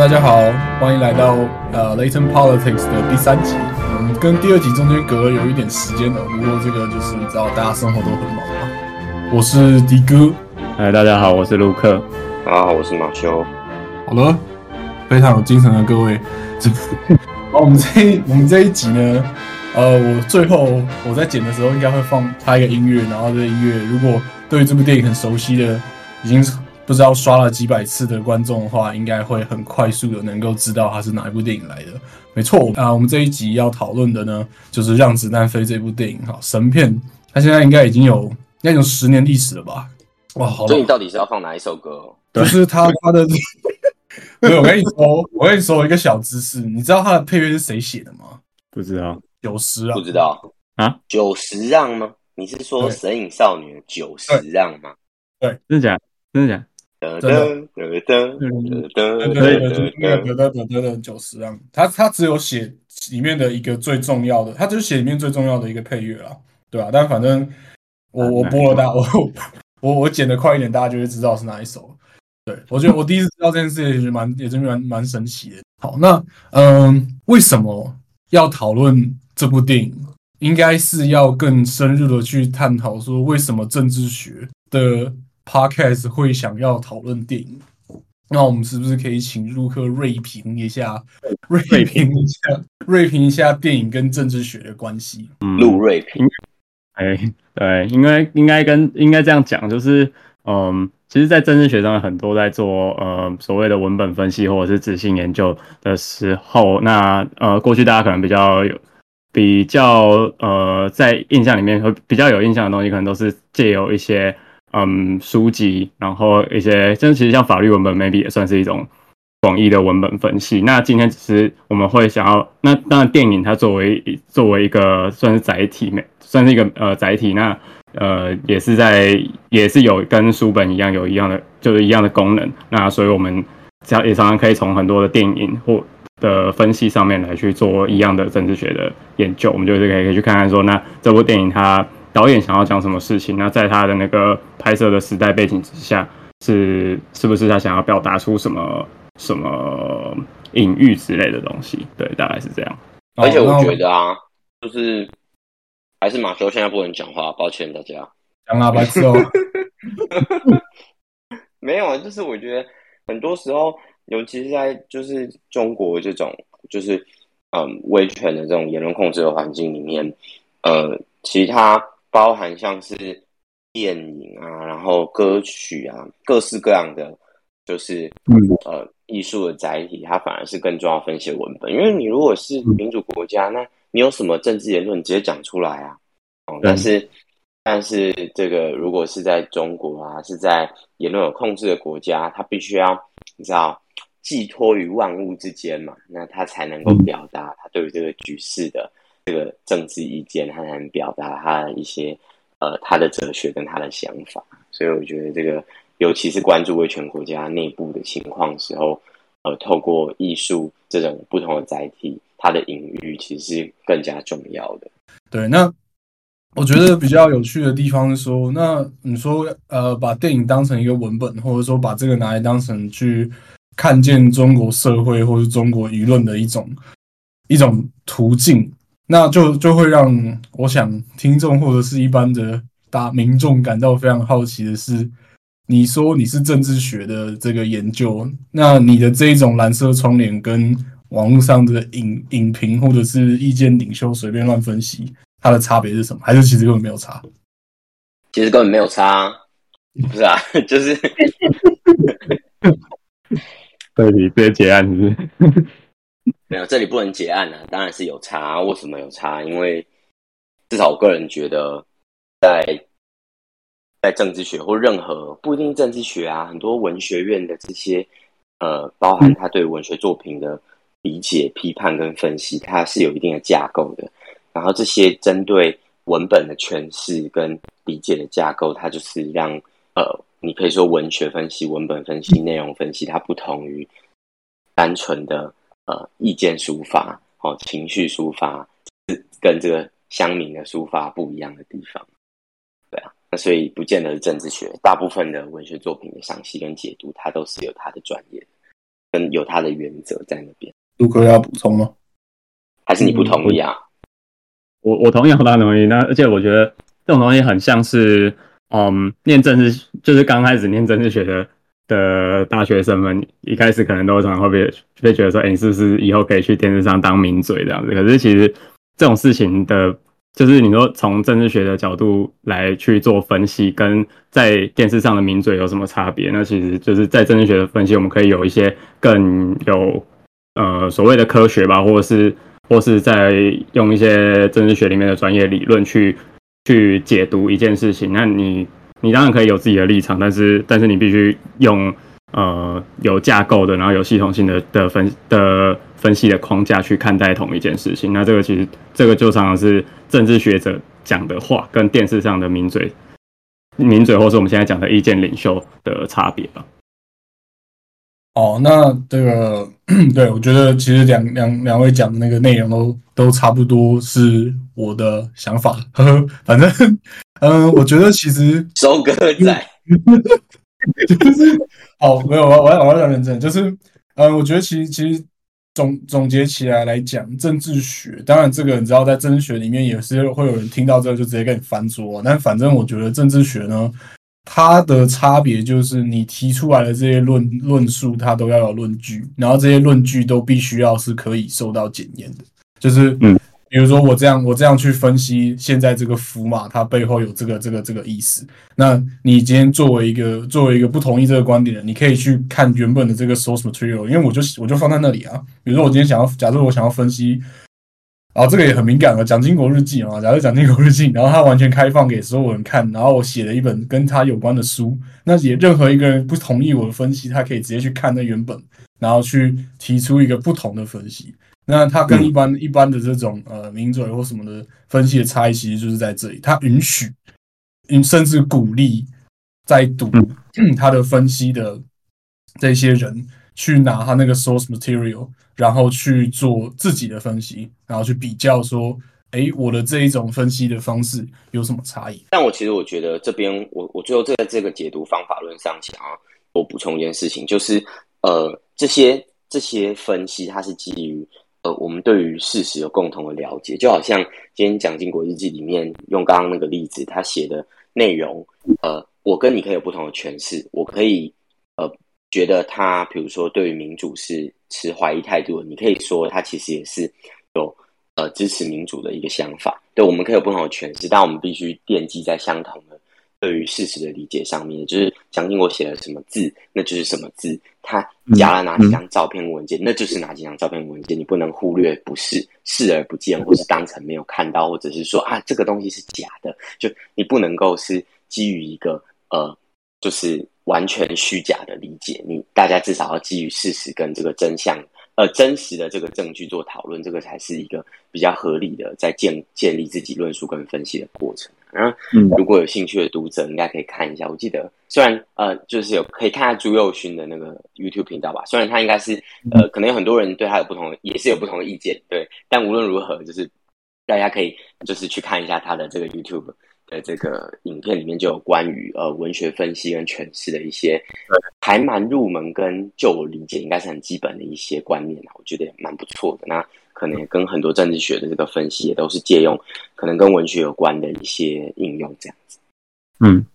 Hello，大家好，欢迎来到呃 Layton Politics 的第三集。嗯，跟第二集中间隔了有一点时间了，不过这个就是你知道大家生活都很忙嘛。我是迪哥，嗨，大家好，我是卢克。大家好，我是马修。好了，非常有精神的各位。好，我们这一我们这一集呢，呃，我最后我在剪的时候应该会放插一个音乐，然后这个音乐如果对这部电影很熟悉的，已经不知道刷了几百次的观众的话，应该会很快速的能够知道它是哪一部电影来的。没错啊，我们这一集要讨论的呢，就是《让子弹飞》这部电影哈，神片，它现在应该已经有应该有十年历史了吧？哇，好所以你，到底是要放哪一首歌？就是他他的，没有，我跟你说，我跟你说一个小知识，你知道他的配乐是谁写的吗？不知道九十啊不，知道啊？九十让吗？你是说《神隐少女》的九十让吗？对真的假的？真的假的？噔真的噔噔噔噔噔对对对，就是那噔个得得得得九十让，他他只有写里面的一个最重要的，他就是写里面最重要的一个配乐啦，对吧、但反正我我播了大我我我剪的快一点，大家就会知道是哪一首。对，我觉得我第一次知道这件事情，也蛮也是蛮蛮神奇的。好，那嗯，为什么要讨论这部电影？应该是要更深入的去探讨说，为什么政治学的 podcast 会想要讨论电影？那我们是不是可以请陆克锐评一下，锐评一下，锐评一下电影跟政治学的关系？嗯，陆瑞评，哎，对，应该应该跟应该这样讲，就是嗯，其实，在政治学上很多在做呃所谓的文本分析或者是执行研究的时候，那呃过去大家可能比较有比较呃在印象里面会比较有印象的东西，可能都是借由一些嗯书籍，然后一些，这其实像法律文本，maybe 也算是一种广义的文本分析。那今天只是我们会想要，那当然电影它作为作为一个算是载体，算是一个呃载体，那呃也是在也是有跟书本一样有一样的就是一样的功能。那所以我们常也常常可以从很多的电影或的分析上面来去做一样的政治学的研究。我们就是可以去看看说，那这部电影它导演想要讲什么事情？那在他的那个拍摄的时代背景之下，是是不是他想要表达出什么什么隐喻之类的东西？对，大概是这样。而且我觉得啊，就是还是马修现在不能讲话，抱歉大家。讲喇叭之后，没有啊，就是我觉得很多时候，尤其是在就是中国这种就是嗯威权的这种言论控制的环境里面，呃，其实它包含像是电影啊，然后歌曲啊，各式各样的就是嗯呃艺术的载体，它反而是更重要分析的文本。因为你如果是民主国家，那你有什么政治言论，你直接讲出来啊。哦，但是但是这个如果是在中国啊，是在言论有控制的国家，它必须要你知道寄托于万物之间嘛，那他才能够表达他对于这个局势的这个政治意见，他才能表达他的一些呃他的哲学跟他的想法。所以我觉得这个，尤其是关注威权国家内部的情况时候，呃，透过艺术这种不同的载体，它的隐喻其实是更加重要的。对，那我觉得比较有趣的地方是说，那你说呃，把电影当成一个文本，或者说把这个拿来当成去看见中国社会或是中国舆论的一种一种途径，那就就会让我想听众或者是一般的大民众感到非常好奇的是，你说你是政治学的这个研究，那你的这一种蓝色窗帘跟网络上的影影评或者是意见领袖随便乱分析，它的差别是什么？还是其实根本没有差？其实根本没有差啊，不是啊，就是对，你直接结案是不是？没有，这里不能结案啊，当然是有差。为什么有差？因为至少我个人觉得在，在政治学或任何不一定政治学啊，很多文学院的这些呃，包含他对文学作品的理解、批判跟分析，它是有一定的架构的。然后这些针对文本的诠释跟理解的架构，它就是让呃，你可以说文学分析、文本分析、内容分析，它不同于单纯的呃意见抒发、哦情绪抒发，是跟这个乡民的抒发不一样的地方。对啊，那所以不见得是政治学，大部分的文学作品的赏析跟解读，它都是有它的专业。跟有它的原则在那边。杜哥要补充吗？还是你不同意啊？我我同意，我当然同意。那而且我觉得这种东西很像是，嗯，念政治就是刚开始念政治学的的大学生们，一开始可能都常常会被被觉得说，哎，你是不是以后可以去电视上当名嘴这样子？可是其实这种事情的，就是你说从政治学的角度来去做分析，跟在电视上的名嘴有什么差别？那其实就是在政治学的分析，我们可以有一些更有呃所谓的科学吧，或者是。或是在用一些政治学里面的专业理论去去解读一件事情，那你你当然可以有自己的立场，但是但是你必须用呃有架构的，然后有系统性的的分的分析的框架去看待同一件事情。那这个其实这个就常常是政治学者讲的话跟电视上的名嘴名嘴，或是我们现在讲的意见领袖的差别吧。哦，那这个 对我觉得其实两两两位讲的那个内容都都差不多是我的想法，呵呵，反正嗯，我觉得其实收割仔 就是哦，没有我我要我要讲认真，就是嗯，我觉得其实其实总总结起来来讲，政治学当然这个你知道在政治学里面也是会有人听到这个就直接跟你翻桌，但反正我觉得政治学呢。它的差别就是你提出来的这些论论述，它都要有论据，然后这些论据都必须要是可以受到检验的。就是，嗯，比如说我这样我这样去分析现在这个符码，它背后有这个这个这个意思。那你今天作为一个作为一个不同意这个观点的，你可以去看原本的这个 source material，因为我就我就放在那里啊。比如说我今天想要，假设我想要分析。哦，这个也很敏感了，《蒋经国日记》啊，假如《蒋经国日记》，然后他完全开放给所有人看，然后我写了一本跟他有关的书，那也任何一个人不同意我的分析，他可以直接去看那原本，然后去提出一个不同的分析。那他跟一般一般的这种呃名嘴或什么的分析的差异，其实就是在这里，他允许，甚至鼓励在读 他的分析的这些人去拿他那个 source material。然后去做自己的分析，然后去比较说，哎，我的这一种分析的方式有什么差异？但我其实我觉得这边，我我最后在这个解读方法论上想要我补充一件事情，就是呃，这些这些分析它是基于呃我们对于事实有共同的了解，就好像今天蒋经国日记里面用刚刚那个例子，他写的内容，呃，我跟你可以有不同的诠释，我可以觉得他比如说对于民主是。持怀疑态度，你可以说他其实也是有呃支持民主的一个想法。对，我们可以有不同的诠释，但我们必须奠基在相同的对于事实的理解上面。就是蒋经国写了什么字，那就是什么字；他夹了哪几张照片文件，那就是哪几张照片文件。你不能忽略，不是视而不见，或是当成没有看到，或者是说啊这个东西是假的。就你不能够是基于一个呃，就是。完全虚假的理解，你大家至少要基于事实跟这个真相，呃，真实的这个证据做讨论，这个才是一个比较合理的在建建立自己论述跟分析的过程。然后，如果有兴趣的读者，应该可以看一下。我记得，虽然呃，就是有可以看下朱佑勋的那个 YouTube 频道吧。虽然他应该是呃，可能有很多人对他有不同，也是有不同的意见，对。但无论如何，就是大家可以就是去看一下他的这个 YouTube。的这个影片里面就有关于呃文学分析跟诠释的一些还蛮入门跟就我理解应该是很基本的一些观念啊，我觉得也蛮不错的。那可能也跟很多政治学的这个分析也都是借用可能跟文学有关的一些应用这样子。嗯，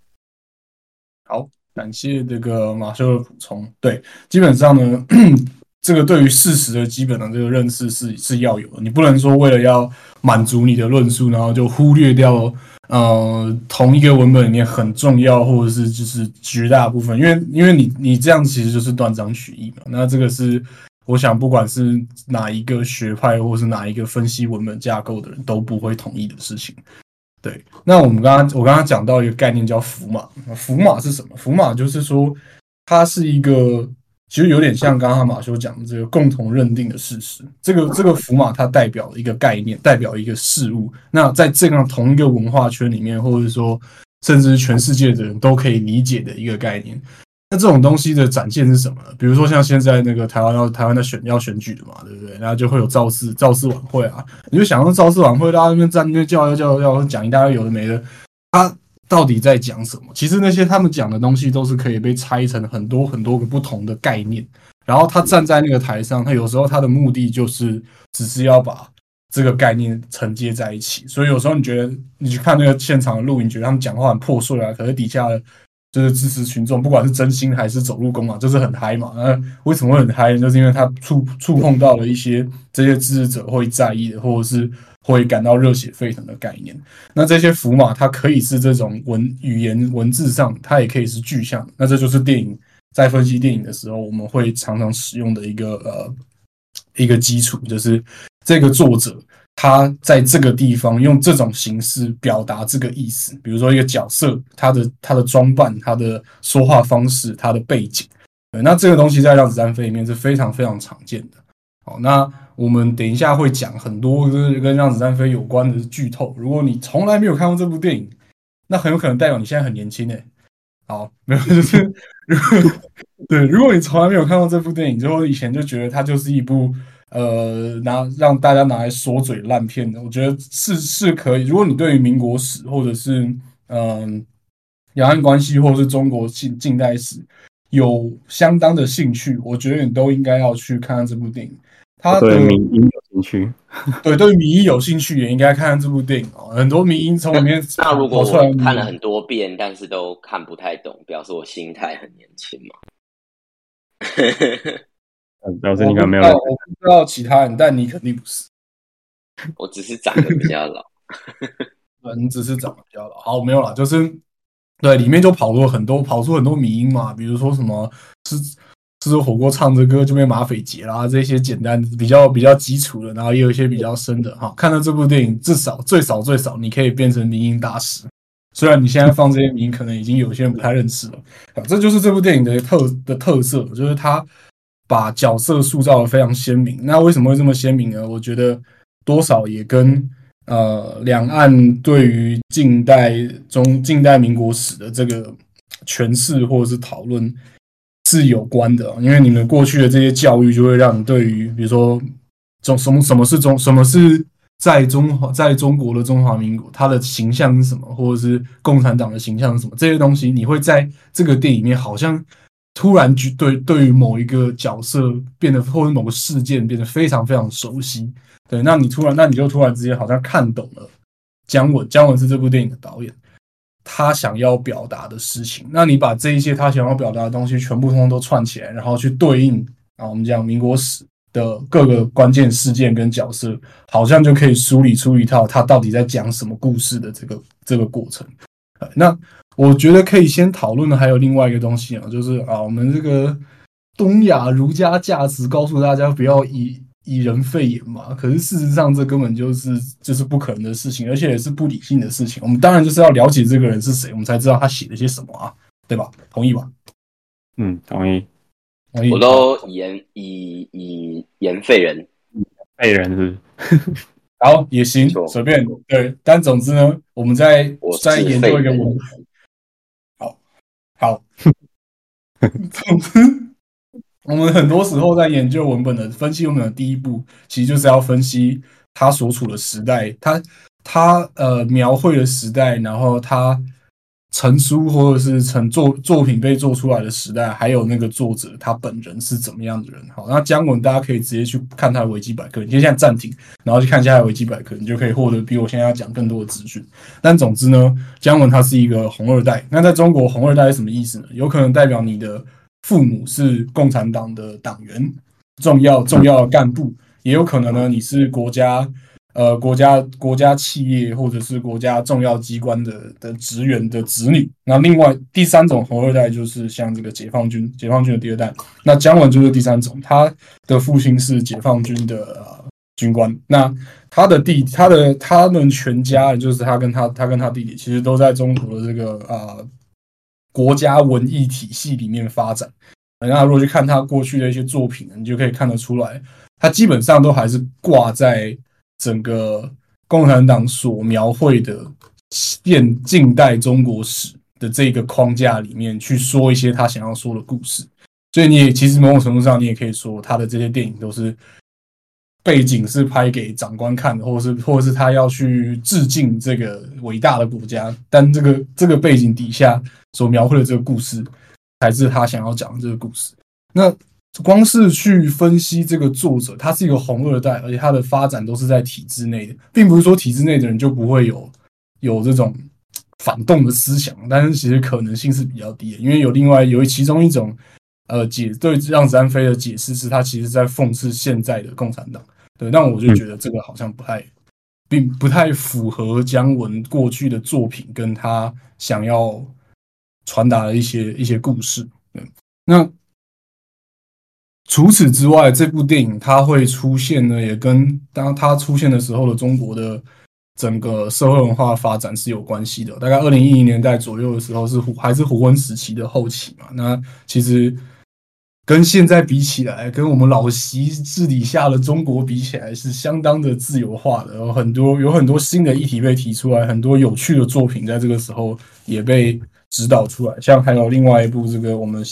好，感谢这个马修的补充。对，基本上呢。这个对于事实的基本的这个认识是是要有的，你不能说为了要满足你的论述，然后就忽略掉呃同一个文本里面很重要或者是就是绝大部分，因为因为你你这样其实就是断章取义嘛。那这个是我想不管是哪一个学派或是哪一个分析文本架构的人都不会同意的事情。对，那我们刚刚我刚刚讲到一个概念叫符码，符码是什么？符码就是说它是一个。其实有点像刚刚马修讲的这个共同认定的事实，这个这个符码它代表一个概念，代表一个事物。那在这样同一个文化圈里面，或者说甚至全世界的人都可以理解的一个概念。那这种东西的展现是什么呢？比如说像现在那个台湾要台湾的选要选举的嘛，对不对？然后就会有造势 造势晚会啊，你就想到造势晚会，大家那边站那边叫要叫讲一大堆有的没的，他。到底在讲什么？其实那些他们讲的东西都是可以被拆成很多很多个不同的概念，然后他站在那个台上，他有时候他的目的就是只是要把这个概念承接在一起。所以有时候你觉得你去看那个现场的录影，觉得他们讲话很破碎啊，可是底下的就是支持群众，不管是真心还是走路工啊，就是很嗨嘛。那为什么会很嗨？就是因为他触触碰到了一些这些支持者会在意的，或者是。会感到热血沸腾的概念，那这些符码它可以是这种文语言文字上，它也可以是具象。那这就是电影在分析电影的时候，我们会常常使用的一个呃一个基础，就是这个作者他在这个地方用这种形式表达这个意思。比如说一个角色，他的他的装扮、他的说话方式、他的背景，那这个东西在《让子弹飞》里面是非常非常常见的。好，那。我们等一下会讲很多跟跟让子弹飞有关的剧透。如果你从来没有看过这部电影，那很有可能代表你现在很年轻诶。好，没有 就是，对，如果你从来没有看过这部电影，之后以前就觉得它就是一部呃拿让大家拿来说嘴烂片的，我觉得是是可以。如果你对于民国史或者是嗯两岸关系或者是中国近近代史有相当的兴趣，我觉得你都应该要去看看这部电影。他对民音有兴趣，对对民音有兴趣也应该看看这部电影哦。很多民音从里面 那如果我看了很多遍，但是都看不太懂，表示我心态很年轻嘛。表示你可能没有，我不知道其他人，但你肯定不是。我只是长得比较老，对，你只是长得比较老。好，没有了，就是对里面就跑出很多，跑出很多迷音嘛，比如说什么是。吃火锅唱着歌就被马匪劫啦，这些简单比较比较基础的，然后也有一些比较深的哈。看到这部电影，至少最少最少你可以变成民营大师。虽然你现在放这些名，可能已经有些人不太认识了。啊，这就是这部电影的特的特色，就是它把角色塑造的非常鲜明。那为什么会这么鲜明呢？我觉得多少也跟呃两岸对于近代中近代民国史的这个诠释或者是讨论。是有关的，因为你们过去的这些教育，就会让你对于，比如说中什么什么是中什么是在中华在中国的中华民国，它的形象是什么，或者是共产党的形象是什么，这些东西，你会在这个电影里面好像突然就对对于某一个角色变得，或者某个事件变得非常非常熟悉。对，那你突然，那你就突然之间好像看懂了姜文，姜文是这部电影的导演。他想要表达的事情，那你把这一些他想要表达的东西全部通通都串起来，然后去对应啊，我们讲民国史的各个关键事件跟角色，好像就可以梳理出一套他到底在讲什么故事的这个这个过程。那我觉得可以先讨论的还有另外一个东西啊，就是啊，我们这个东亚儒家价值告诉大家不要以。以人废言嘛？可是事实上，这根本就是就是不可能的事情，而且也是不理性的事情。我们当然就是要了解这个人是谁，我们才知道他写了些什么啊，对吧？同意吧？嗯，同意。同意。我都言以以言废人，废人是。好，也行，随便。对，但总之呢，我们在在研究一个文。好，好。总之。我们很多时候在研究文本的分析文本的第一步，其实就是要分析他所处的时代，他他呃描绘的时代，然后他成书或者是成作作品被做出来的时代，还有那个作者他本人是怎么样的人。好，那姜文大家可以直接去看他的维基百科，你现在暂停，然后去看一下维基百科，你就可以获得比我现在要讲更多的资讯。但总之呢，姜文他是一个红二代。那在中国，红二代是什么意思呢？有可能代表你的。父母是共产党的党员，重要重要的干部，也有可能呢。你是国家呃国家国家企业或者是国家重要机关的的职员的子女。那另外第三种红二代就是像这个解放军，解放军的第二代。那姜文就是第三种，他的父亲是解放军的军官。那他的弟，他的他们全家，就是他跟他他跟他弟弟，其实都在中国的这个啊。国家文艺体系里面发展，那如果去看他过去的一些作品，你就可以看得出来，他基本上都还是挂在整个共产党所描绘的现近代中国史的这个框架里面去说一些他想要说的故事。所以你也其实某种程度上，你也可以说他的这些电影都是。背景是拍给长官看的，或者是或者是他要去致敬这个伟大的国家，但这个这个背景底下所描绘的这个故事，才是他想要讲的这个故事。那光是去分析这个作者，他是一个红二代，而且他的发展都是在体制内的，并不是说体制内的人就不会有有这种反动的思想，但是其实可能性是比较低的，因为有另外有其中一种呃解对让子弹飞的解释是，他其实在讽刺现在的共产党。对，但我就觉得这个好像不太，并不太符合姜文过去的作品跟他想要传达的一些一些故事。对，那。除此之外，这部电影它会出现呢，也跟当它出现的时候的中国的整个社会文化发展是有关系的。大概二零一零年代左右的时候，是胡还是胡温时期的后期嘛？那其实跟现在比起来，跟我们老习治理下的中国比起来，是相当的自由化的。有很多有很多新的议题被提出来，很多有趣的作品在这个时候也被指导出来。像还有另外一部这个我们。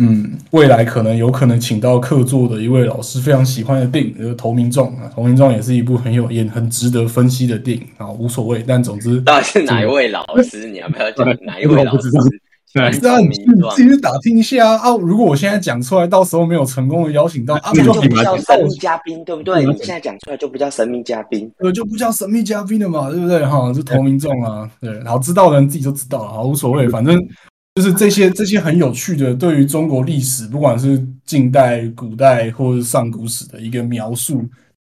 嗯，未来可能有可能请到客座的一位老师非常喜欢的电影，就是《投名状》啊，《投名状》也是一部很有也很值得分析的电影啊，无所谓，但总之到底是哪一位老师？你要不要讲哪一位老师？对，是啊，你自己去打听一下啊。如果我现在讲出来，到时候没有成功的邀请到，啊，就不叫神秘嘉宾，对不对？你现在讲出来就不叫神秘嘉宾，对，就不叫神秘嘉宾了嘛，对不对？哈，是投名众啊，对，然后知道的人自己就知道了，好，无所谓，反正。就是这些这些很有趣的，对于中国历史，不管是近代、古代或是上古史的一个描述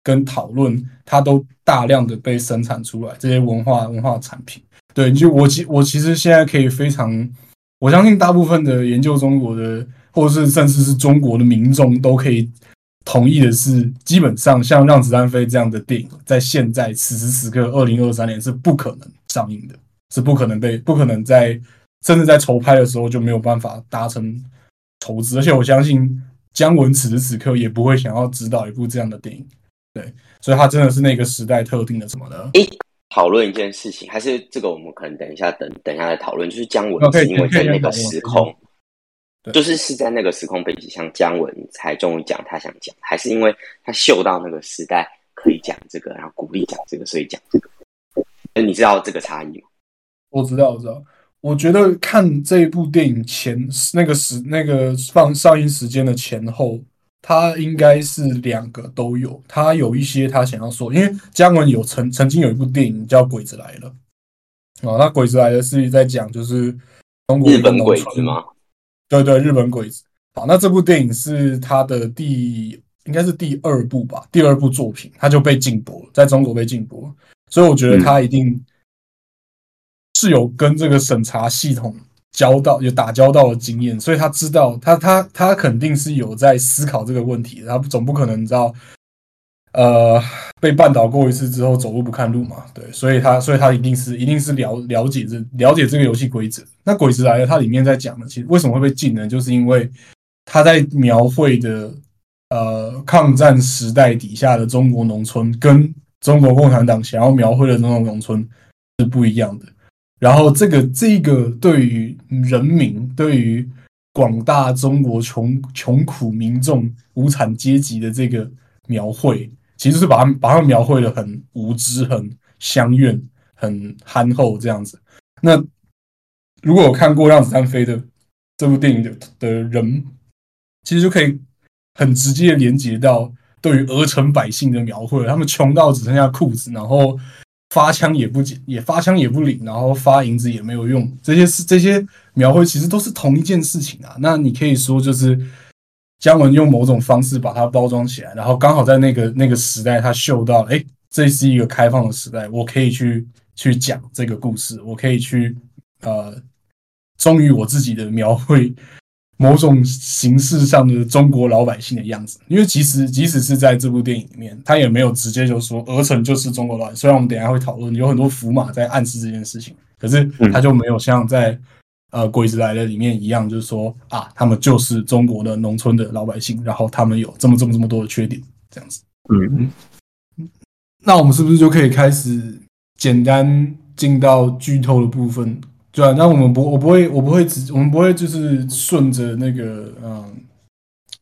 跟讨论，它都大量的被生产出来。这些文化文化产品，对，就我其我其实现在可以非常，我相信大部分的研究中国的，或者是甚至是中国的民众都可以同意的是，基本上像《让子弹飞》这样的电影，在现在此时此刻，二零二三年是不可能上映的，是不可能被不可能在。甚至在筹拍的时候就没有办法达成投资，而且我相信姜文此时此刻也不会想要指导一部这样的电影，对，所以他真的是那个时代特定的什么的。诶，讨论一件事情，还是这个我们可能等一下等等一下再讨论，就是姜文是因为在那个时空，就是是在那个时空背景下，姜文才终于讲他想讲，还是因为他嗅到那个时代可以讲这个，然后鼓励讲这个，所以讲这个。那你知道这个差异吗？我知道，我知道。我觉得看这一部电影前那个时那个放上映时间的前后，他应该是两个都有。他有一些他想要说，因为姜文有曾曾经有一部电影叫《鬼子来了》啊，那《鬼子来了》是在讲就是中国日本鬼子吗？对对，日本鬼子。好，那这部电影是他的第应该是第二部吧，第二部作品，他就被禁播了，在中国被禁播，所以我觉得他一定。是有跟这个审查系统交道有打交道的经验，所以他知道他他他肯定是有在思考这个问题，他总不可能知道，呃，被绊倒过一次之后走路不看路嘛，对，所以他所以他一定是一定是了了解这了解这个游戏规则。那鬼子来了，它里面在讲的，其实为什么会被禁呢？就是因为他在描绘的呃抗战时代底下的中国农村，跟中国共产党想要描绘的那种农村是不一样的。然后，这个这个对于人民，对于广大中国穷穷苦民众、无产阶级的这个描绘，其实是把他们把他们描绘的很无知、很相怨、很憨厚这样子。那如果有看过《让子弹飞》的这部电影的的人，其实就可以很直接的连接到对于鹅城百姓的描绘，他们穷到只剩下裤子，然后。发枪也不也发枪也不领，然后发银子也没有用，这些是这些描绘其实都是同一件事情啊。那你可以说就是姜文用某种方式把它包装起来，然后刚好在那个那个时代，他嗅到，哎，这是一个开放的时代，我可以去去讲这个故事，我可以去呃忠于我自己的描绘。某种形式上的中国老百姓的样子，因为其实即使是在这部电影里面，他也没有直接就说鹅城就是中国老百姓。虽然我们等下会讨论，有很多符码在暗示这件事情，可是他就没有像在呃《鬼子来了》里面一样，就是说啊，他们就是中国的农村的老百姓，然后他们有这么这么这么多的缺点，这样子。嗯，那我们是不是就可以开始简单进到剧透的部分？对啊，那我们不，我不会，我不会只，我们不会就是顺着那个嗯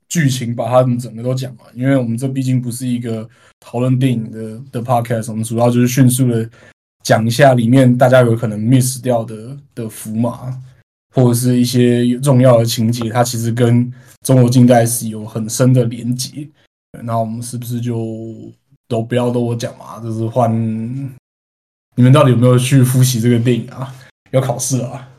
剧情把它们整个都讲完，因为我们这毕竟不是一个讨论电影的的 podcast，我们主要就是迅速的讲一下里面大家有可能 miss 掉的的符码，或者是一些重要的情节，它其实跟中国近代史有很深的连结。那我们是不是就都不要都我讲嘛？就是换你们到底有没有去复习这个电影啊？要考试啊？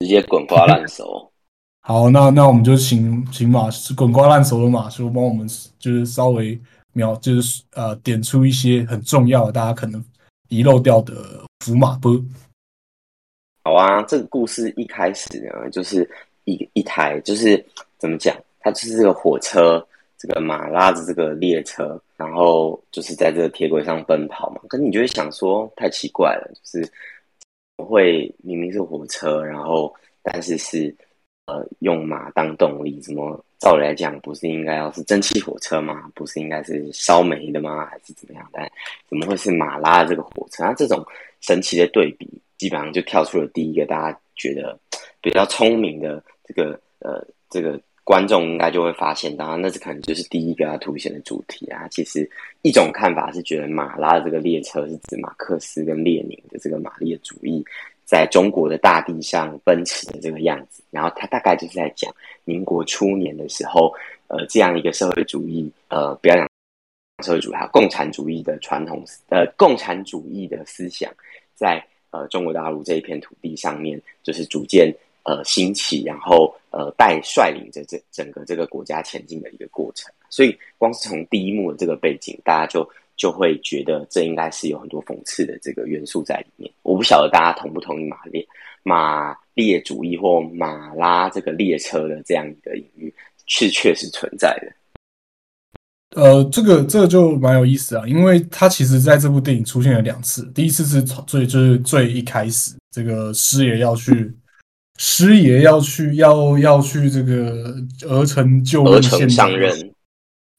直接滚瓜烂熟。好，那那我们就请请马滚瓜烂熟的马叔帮我们，就是稍微描，就是呃点出一些很重要的，大家可能遗漏掉的福马波。好啊，这个故事一开始呢，就是一一台，就是怎么讲，它就是这个火车，这个马拉着这个列车，然后就是在这个铁轨上奔跑嘛。可你就会想说，太奇怪了，就是会明明是火车，然后但是是。呃，用马当动力，怎么照理来讲，不是应该要是蒸汽火车吗？不是应该是烧煤的吗？还是怎么样？但怎么会是马拉的这个火车？那这种神奇的对比，基本上就跳出了第一个大家觉得比较聪明的这个呃这个观众应该就会发现，当然那是可能就是第一个要凸显的主题啊。其实一种看法是觉得马拉的这个列车是指马克思跟列宁的这个马列主义。在中国的大地上奔驰的这个样子，然后他大概就是在讲民国初年的时候，呃，这样一个社会主义，呃，不要讲社会主义，还有共产主义的传统，呃，共产主义的思想，在呃中国大陆这一片土地上面，就是逐渐呃兴起，然后呃带率领着这整个这个国家前进的一个过程。所以，光是从第一幕的这个背景，大家就。就会觉得这应该是有很多讽刺的这个元素在里面。我不晓得大家同不同意马列马列主义或马拉这个列车的这样一个隐喻是确实存在的。呃，这个这个就蛮有意思啊，因为它其实在这部电影出现了两次。第一次是最就是最一开始，这个师爷要去师爷要去要要去这个儿臣就鹅城上任。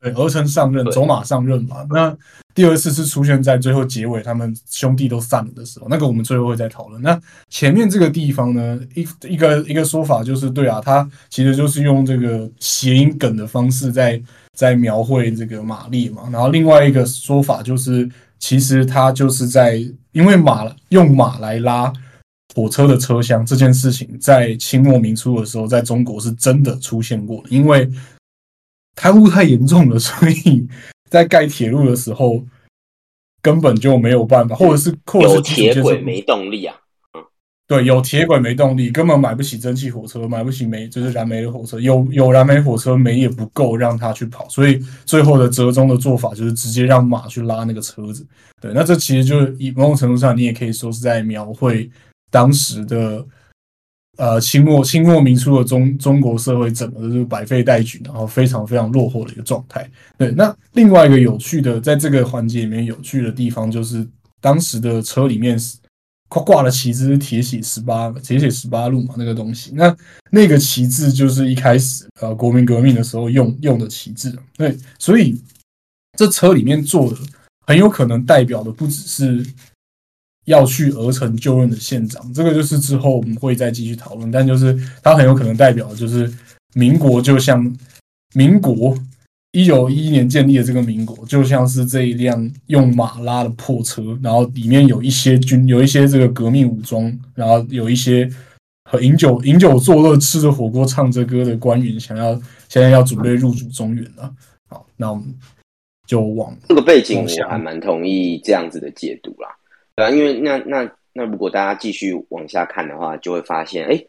对，儿臣上任，走马上任嘛。那第二次是出现在最后结尾，他们兄弟都散了的时候，那个我们最后会再讨论。那前面这个地方呢，一一个一个说法就是，对啊，他其实就是用这个谐音梗的方式在在描绘这个玛丽嘛。然后另外一个说法就是，其实他就是在因为马用马来拉火车的车厢这件事情，在清末明初的时候，在中国是真的出现过，因为。贪污太严重了，所以在盖铁路的时候根本就没有办法，或者是或者是铁轨没动力啊。嗯，对，有铁轨没动力，根本买不起蒸汽火车，买不起煤，就是燃煤的火车。有有燃煤火车，煤也不够让它去跑，所以最后的折中的做法就是直接让马去拉那个车子。对，那这其实就是以某种程度上，你也可以说是在描绘当时的。呃，清末清末民初的中中国社会整个就是百废待举，然后非常非常落后的一个状态。对，那另外一个有趣的，在这个环节里面有趣的地方，就是当时的车里面挂挂的旗帜是铁血十八铁血十八路嘛，那个东西，那那个旗帜就是一开始呃国民革命的时候用用的旗帜。对，所以这车里面坐的很有可能代表的不只是。要去鹅城就任的县长，这个就是之后我们会再继续讨论。但就是他很有可能代表，就是民国就像民国一九一一年建立的这个民国，就像是这一辆用马拉的破车，然后里面有一些军，有一些这个革命武装，然后有一些和饮酒饮酒作乐、吃着火锅、唱着歌的官员，想要现在要准备入主中原了。好，那我们就往这个背景，我还蛮同意这样子的解读啦。对啊，因为那那那如果大家继续往下看的话，就会发现，哎，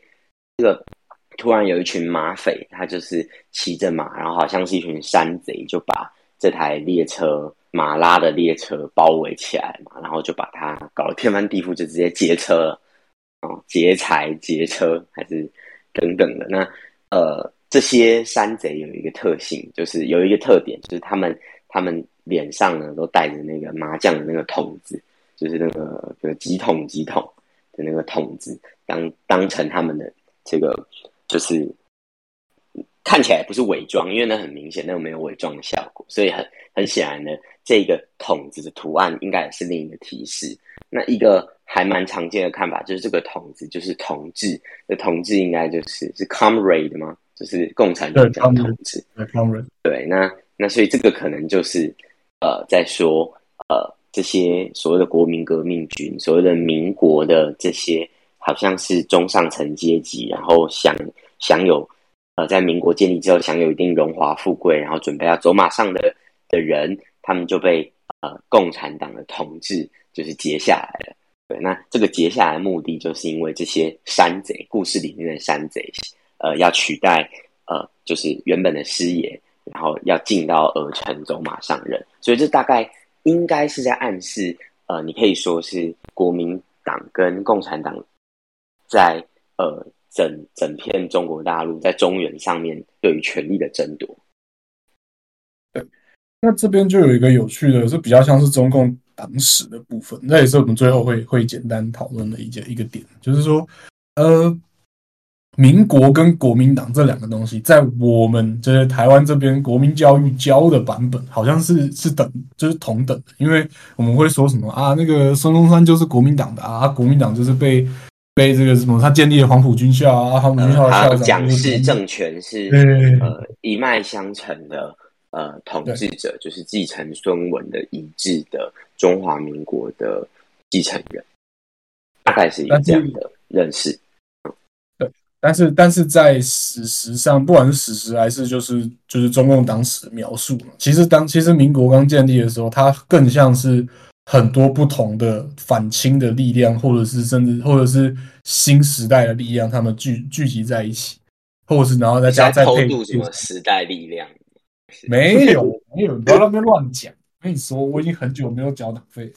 这个突然有一群马匪，他就是骑着马，然后好像是一群山贼，就把这台列车马拉的列车包围起来嘛，然后就把它搞得天翻地覆，就直接劫车了，哦，劫财劫车还是等等的。那呃，这些山贼有一个特性，就是有一个特点，就是他们他们脸上呢都带着那个麻将的那个筒子。就是那个，就几桶几桶的那个桶子，当当成他们的这个，就是看起来不是伪装，因为那很明显，那个没有伪装的效果，所以很很显然呢，这个桶子的图案应该也是另一个提示。那一个还蛮常见的看法就是，这个桶子就是同志，的同志应该就是是 comrade 吗？就是共产党讲同志。对，那那所以这个可能就是呃，在说呃。这些所谓的国民革命军，所谓的民国的这些好像是中上层阶级，然后享享有呃，在民国建立之后享有一定荣华富贵，然后准备要走马上的的人，他们就被呃共产党的统治就是截下来了。对，那这个截下来的目的，就是因为这些山贼，故事里面的山贼，呃，要取代呃，就是原本的师爷，然后要进到儿城走马上任，所以这大概应该是在暗示，呃，你可以说是国民党跟共产党在呃整整片中国大陆在中原上面对于权力的争夺。对，那这边就有一个有趣的，是比较像是中共。党史的部分，那也是我们最后会会简单讨论的一件一个点，就是说，呃，民国跟国民党这两个东西，在我们就是台湾这边国民教育教的版本，好像是是等就是同等的，因为我们会说什么啊，那个孙中山就是国民党的啊，国民党就是被被这个什么，他建立了黄埔军校啊，黄埔军校校长蒋氏政权是呃一脉相承的。呃，统治者就是继承孙文的遗志的中华民国的继承人，大概是一个这样的认识。对，但是但是在史实上，不管是史实还是就是就是中共党史的描述，其实当其实民国刚建立的时候，它更像是很多不同的反清的力量，或者是甚至或者是新时代的力量，他们聚聚集在一起，或者是然后再加再配什么时代力量。没有没有，不要那边乱讲。我跟你说，我已经很久没有缴党费。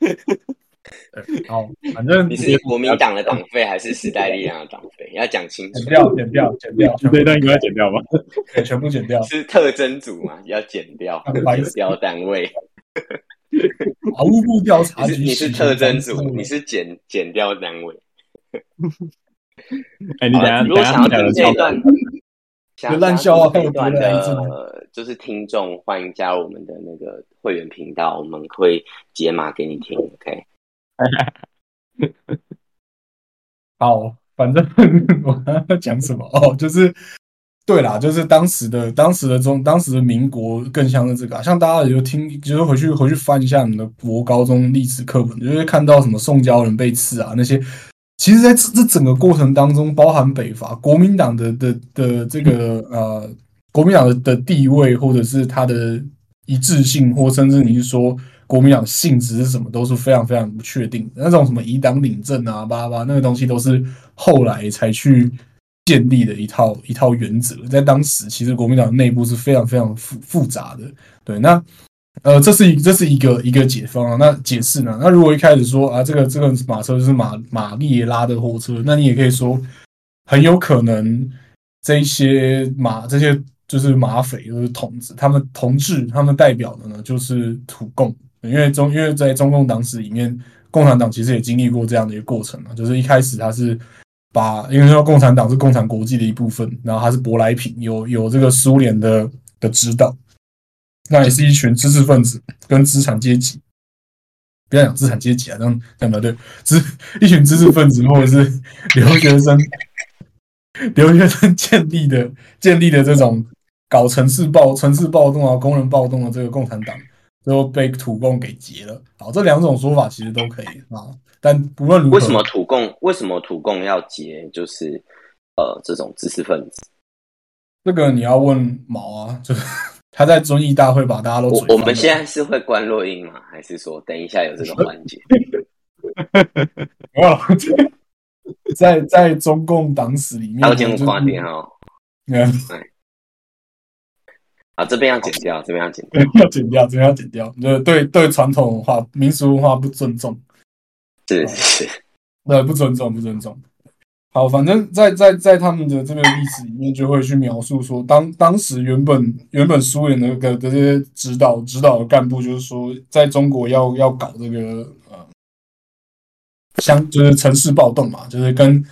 好，反正 你是国民党的党费还是时代力量的党费？要讲清楚。剪掉，剪掉，剪掉。这段应该剪掉吧？对，全部剪掉。是特征组嘛？要剪掉，剪掉单位。法务部调查局，你是特征组，你是剪剪掉单位。哎，你等下，如果想要听这段。烂笑话片段的，就是听众欢迎加入我们的那个会员频道，我们会解码给你听。OK，好，反正 我讲什么哦，就是对啦，就是当时的当时的中当时的民国更像是这个，像大家有听，就是回去回去翻一下你的国高中历史课本，就会看到什么宋教仁被刺啊那些。其实，在这这整个过程当中，包含北伐、国民党的的的这个呃，国民党的的地位，或者是它的一致性，或甚至你是说国民党性质是什么，都是非常非常不确定的。那种什么以党领政啊，巴拉巴那个东西，都是后来才去建立的一套一套原则。在当时，其实国民党内部是非常非常复复杂的。对，那。呃，这是一这是一个一个解方啊。那解释呢？那如果一开始说啊，这个这个马车是马马力拉的货车，那你也可以说，很有可能这些马这些就是马匪，就是统治，他们同治，他们代表的呢就是土共。因为中因为在中共党史里面，共产党其实也经历过这样的一个过程嘛，就是一开始他是把，因为说共产党是共产国际的一部分，然后他是舶来品，有有这个苏联的的指导。那也是一群知识分子跟资产阶级，不要讲资产阶级啊，这样讲不对，知一群知识分子或者是留学生，留学生建立的建立的这种搞城市暴城市暴动啊，工人暴动的这个共产党，最后被土共给劫了。好，这两种说法其实都可以啊，但不论如何，为什么土共为什么土共要劫？就是呃，这种知识分子，这个你要问毛啊，就是。他在遵义大会把大家都。我我们现在是会关录音吗？还是说等一下有这个环节？没有，在在中共党史里面，还有节目跨电哦。嗯，啊，这边要剪掉，这边要剪掉，要剪掉，这边要剪掉。对对对，传统文化、民俗文化不尊重，是是，对，不尊重，不尊重。好，反正在在在他们的这个历史里面，就会去描述说，当当时原本原本苏联的个这些指导指导的干部，就是说，在中国要要搞这个呃，相就是城市暴动嘛，就是跟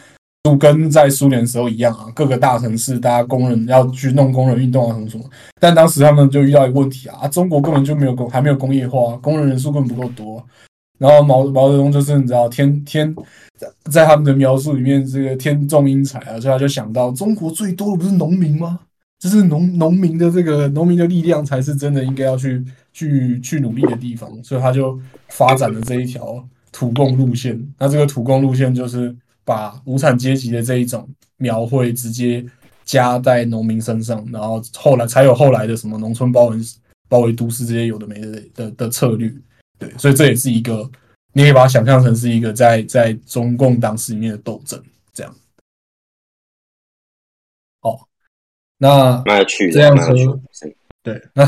就跟在苏联时候一样啊，各个大城市大家工人要去弄工人运动啊什么什么。但当时他们就遇到一个问题啊，中国根本就没有工，还没有工业化，工人人数根本不够多。然后毛毛泽东就是你知道天天在他们的描述里面，这个天纵英才啊，所以他就想到中国最多的不是农民吗？就是农农民的这个农民的力量才是真的应该要去去去努力的地方，所以他就发展了这一条土共路线。那这个土共路线就是把无产阶级的这一种描绘直接加在农民身上，然后后来才有后来的什么农村包围包围都市这些有的没的的的策略。对，所以这也是一个，你可以把它想象成是一个在在中共党史里面的斗争，这样。哦，那蛮有趣的，这样蛮有趣说对，那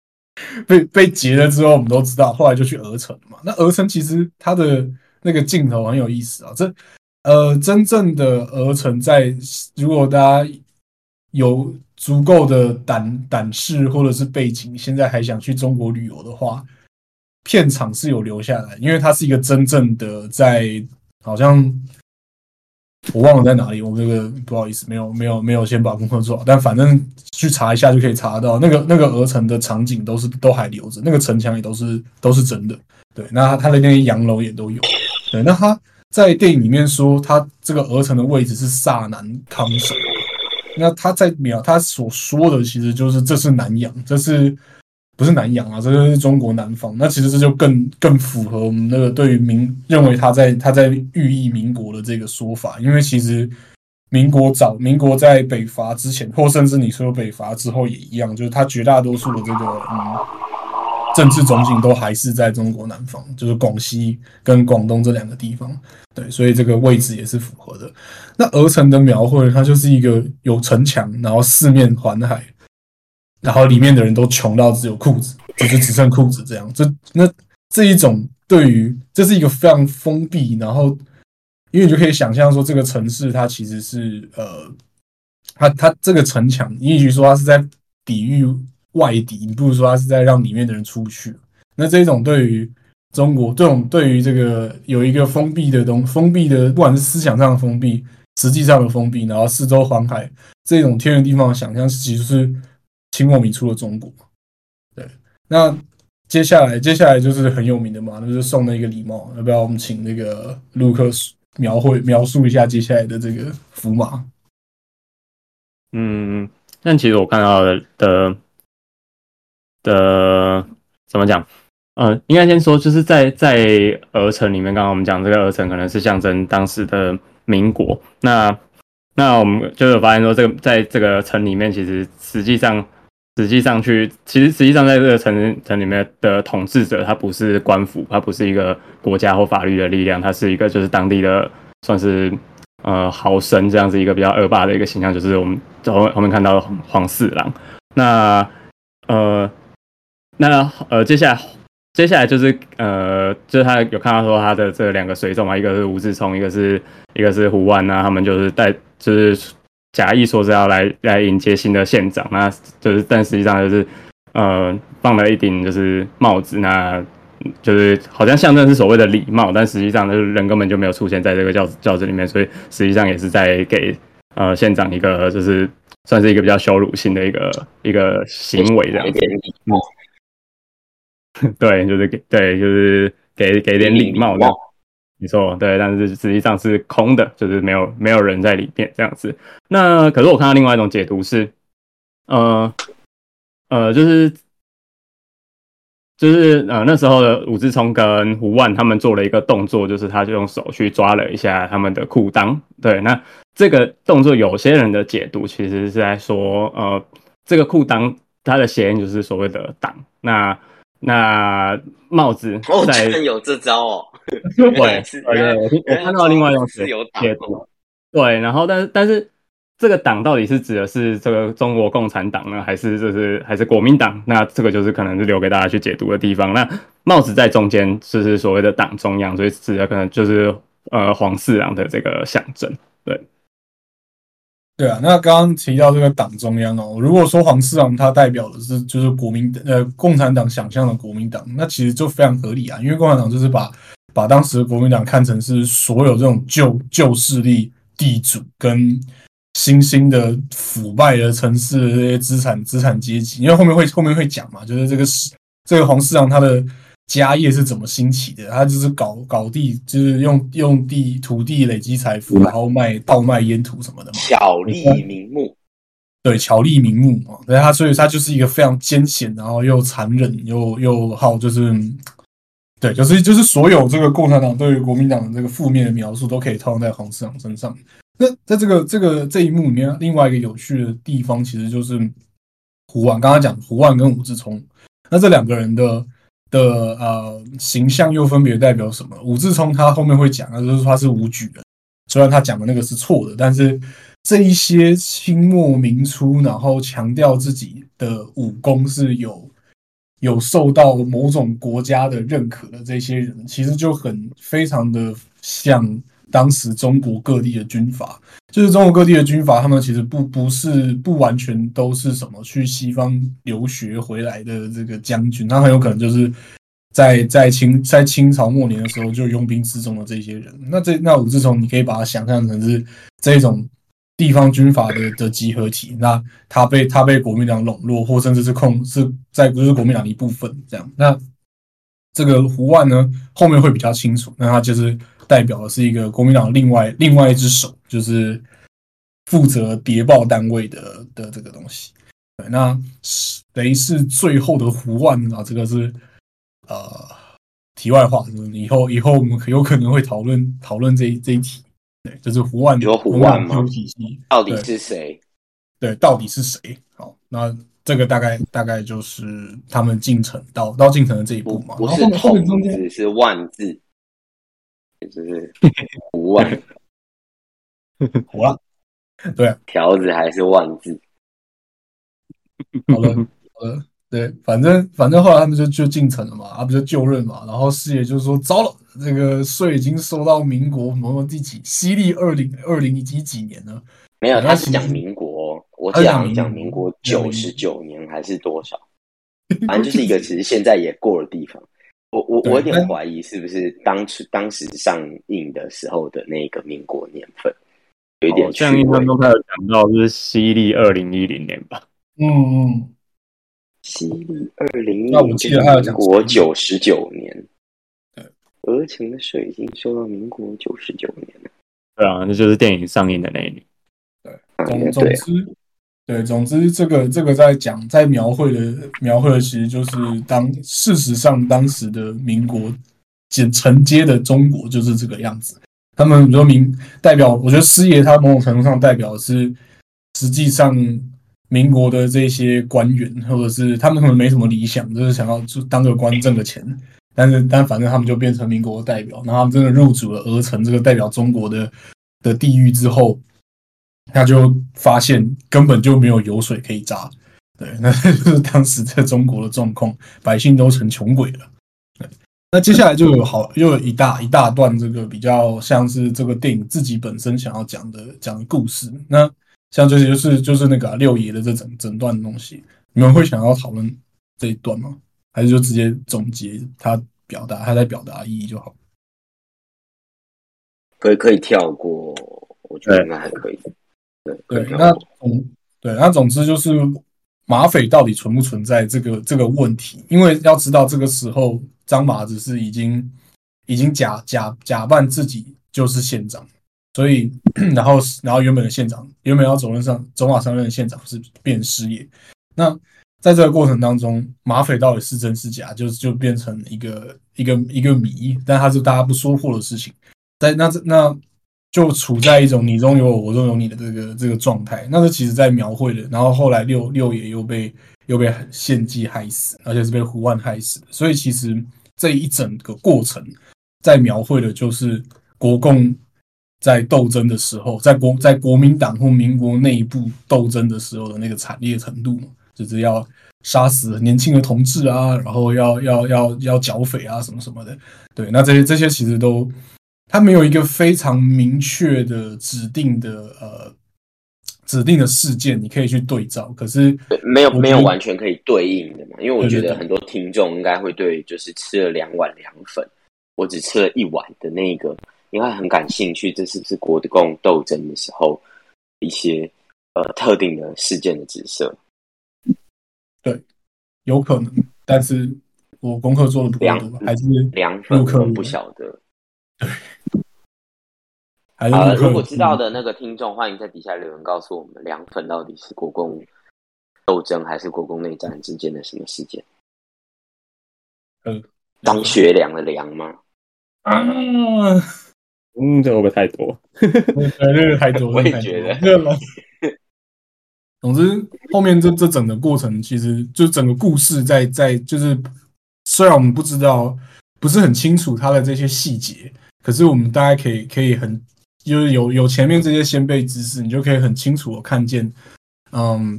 被被劫了之后，我们都知道，后来就去鹅城嘛。那鹅城其实它的那个镜头很有意思啊。这呃，真正的鹅城在，如果大家有足够的胆胆识或者是背景，现在还想去中国旅游的话，片场是有留下来，因为它是一个真正的在，好像我忘了在哪里，我这个不好意思，没有没有没有先把功课做好，但反正去查一下就可以查到，那个那个鹅城的场景都是都还留着，那个城墙也都是都是真的。对，那它的那些洋楼也都有。对，那他在电影里面说，他这个儿臣的位置是萨南康省。那他在描他所说的，其实就是这是南洋，这是不是南洋啊？这个是中国南方。那其实这就更更符合我们那个对于民认为他在他在寓意民国的这个说法，因为其实民国早民国在北伐之前，或甚至你说北伐之后也一样，就是他绝大多数的这个嗯政治中心都还是在中国南方，就是广西跟广东这两个地方。对，所以这个位置也是符合的。那鹅城的描绘，它就是一个有城墙，然后四面环海，然后里面的人都穷到只有裤子，就是只剩裤子这样。这那这一种对于这是一个非常封闭，然后因为你就可以想象说，这个城市它其实是呃，它它这个城墙，你与其说它是在抵御外敌，你不如说它是在让里面的人出不去。那这种对于中国这种对于这个有一个封闭的东封闭的，不管是思想上的封闭，实际上的封闭，然后四周环海这种天然地方的想象，其实是清末民初的中国。对，那接下来接下来就是很有名的嘛，那就是送那个礼帽，要不要我们请那个卢克描绘描述一下接下来的这个符码？嗯，但其实我看到的的的怎么讲？呃，应该先说，就是在在鹅城里面，刚刚我们讲这个鹅城可能是象征当时的民国。那那我们就有发现说，这个在这个城里面，其实实际上实际上去，其实实际上在这个城城里面的统治者，他不是官府，他不是一个国家或法律的力量，他是一个就是当地的算是呃豪绅这样子一个比较恶霸的一个形象，就是我们后后面看到的黄四郎。那呃那呃接下来。接下来就是呃，就是他有看到说他的这两个随从嘛，一个是吴志聪，一个是一个是胡万呐，他们就是带就是假意说是要来来迎接新的县长，那就是但实际上就是呃放了一顶就是帽子，那就是好像象征是所谓的礼貌，但实际上就是人根本就没有出现在这个教教子里面，所以实际上也是在给呃县长一个就是算是一个比较羞辱性的一个一个行为这样子。对，就是给对，就是给给点礼貌的，没错，对，但是实际上是空的，就是没有没有人在里面这样子。那可是我看到另外一种解读是，呃呃，就是就是呃那时候的武志聪跟胡万他们做了一个动作，就是他就用手去抓了一下他们的裤裆。对，那这个动作有些人的解读其实是在说，呃，这个裤裆它的谐音就是所谓的党。那那帽子哦，在居然有这招哦！对，对，我我看到另外一种解是有党解读，对，然后但是但是这个党到底是指的是这个中国共产党呢，还是就是还是国民党？那这个就是可能是留给大家去解读的地方。那帽子在中间就是所谓的党中央，所以指的可能就是呃黄四郎的这个象征，对。对啊，那刚刚提到这个党中央哦，如果说黄四郎他代表的是就是国民呃共产党想象的国民党，那其实就非常合理啊，因为共产党就是把把当时的国民党看成是所有这种旧旧势力、地主跟新兴的腐败的城市的这些资产资产阶级，因为后面会后面会讲嘛，就是这个是这个黄四郎他的。家业是怎么兴起的？他就是搞搞地，就是用用地土地累积财富，然后卖倒卖烟土什么的嘛。巧立名目，对，巧立名目嘛。对他，所以他就是一个非常艰险，然后又残忍，又又好，就是对，就是就是所有这个共产党对于国民党的这个负面的描述都可以套用在黄市长身上。那在这个这个这一幕里面，另外一个有趣的地方其实就是胡万，刚刚讲胡万跟吴志聪，那这两个人的的呃形象又分别代表什么？武志聪他后面会讲，就是他是武举人，虽然他讲的那个是错的，但是这一些清末明初，然后强调自己的武功是有。有受到某种国家的认可的这些人，其实就很非常的像当时中国各地的军阀，就是中国各地的军阀，他们其实不不是不完全都是什么去西方留学回来的这个将军，他很有可能就是在在清在清朝末年的时候就拥兵自重的这些人。那这那武志从你可以把它想象成是这种。地方军阀的的集合体，那他被他被国民党笼络，或甚至是控是在不是国民党的一部分这样。那这个胡万呢，后面会比较清楚。那他就是代表的是一个国民党另外另外一只手，就是负责谍报单位的的这个东西。对，那谁是最后的胡万啊？这个是呃题外话，以后以后我们有可能会讨论讨论这一这一题。对，就是胡万，有胡万吗？体系到底是谁？对，到底是谁？好，那这个大概大概就是他们进程到到进程的这一步嘛。不是筒字，是万字，就是胡万。胡了，对，条子还是万字。好了，好了。对，反正反正后来他们就就进城了嘛，他不就就任嘛，然后师爷就说糟了，这个税已经收到民国某某第几，西历二零二零以及几年了？没有，他是讲民国，我讲讲民国九十九年还是多少？反正就是一个其实现在也过的地方。我我我有点怀疑是不是当初当时上映的时候的那个民国年份有一点。像印象中他有讲到是西历二零一零年吧？嗯嗯。西历二零一，那我记得还有讲国九十九年，对，俄情的水已经收到民国九十九年了。对啊，那就是电影上映的那一年。对，总总之，对，总之这个这个在讲在描绘的描绘的，其实就是当事实上当时的民国简承接的中国就是这个样子。他们说明代表，我觉得师爷他某种程度上代表是实际上。民国的这些官员，或者是他们可能没什么理想，就是想要就当个官挣个钱，但是但反正他们就变成民国的代表，然后他们真的入主了鹅城这个代表中国的的地域之后，他就发现根本就没有油水可以榨，对，那 就是当时在中国的状况，百姓都成穷鬼了。那接下来就有好又有一大一大段这个比较像是这个电影自己本身想要讲的讲的故事，那。像这些就是就是那个六爷的这整整段东西，你们会想要讨论这一段吗？还是就直接总结他表达他在表达意义就好？可以可以跳过，我觉得应该还可以。对对，那总对那总之就是马匪到底存不存在这个这个问题？因为要知道这个时候张麻子是已经已经假假假扮自己就是县长。所以，然后，然后原本的县长，原本要走任上走马上任的县长是变失业。那在这个过程当中，马匪到底是真是假，就就变成一个一个一个谜。但它是大家不说破的事情。但那这那就处在一种你中有我，我中有你的这个这个状态。那是其实在描绘的。然后后来六六爷又被又被献祭害死，而且是被胡万害死。所以其实这一整个过程在描绘的就是国共。在斗争的时候，在国在国民党或民国内部斗争的时候的那个惨烈程度，就是要杀死年轻的同志啊，然后要要要要剿匪啊，什么什么的。对，那这些这些其实都，他没有一个非常明确的指定的呃指定的事件，你可以去对照。可是没有没有完全可以对应的嘛？因为我觉得很多听众应该会对，就是吃了两碗凉粉，我只吃了一碗的那个。应该很感兴趣，这是不是国共斗争的时候一些呃特定的事件的紫色？对，有可能，但是我功课做的不够多，还是凉粉不晓得。对，好，如果知道的那个听众，欢迎在底下留言告诉我们，凉粉到底是国共斗争还是国共内战之间的什么事件？嗯，张学良的良吗？啊，嗯，这会不会太多？对，那个太多，我也觉得总之，后面这这整个过程，其实就整个故事在在就是，虽然我们不知道，不是很清楚它的这些细节，可是我们大概可以可以很就是有有前面这些先辈知识，你就可以很清楚的看见，嗯，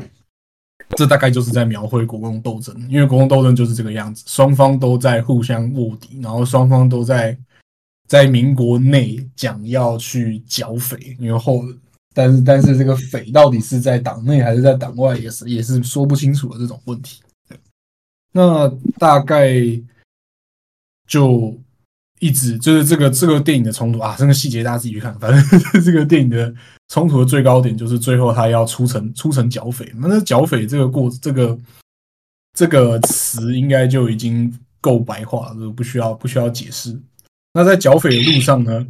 这大概就是在描绘国共斗争，因为国共斗争就是这个样子，双方都在互相卧底，然后双方都在在民国内讲要去剿匪，因为后但是但是这个匪到底是在党内还是在党外，也是也是说不清楚的这种问题。那大概就一直就是这个这个电影的冲突啊，这个细节大家自己去看。反正 这个电影的冲突的最高点就是最后他要出城出城剿匪。那剿匪这个过这个这个词应该就已经够白话了，这个不需要不需要解释。那在剿匪的路上呢，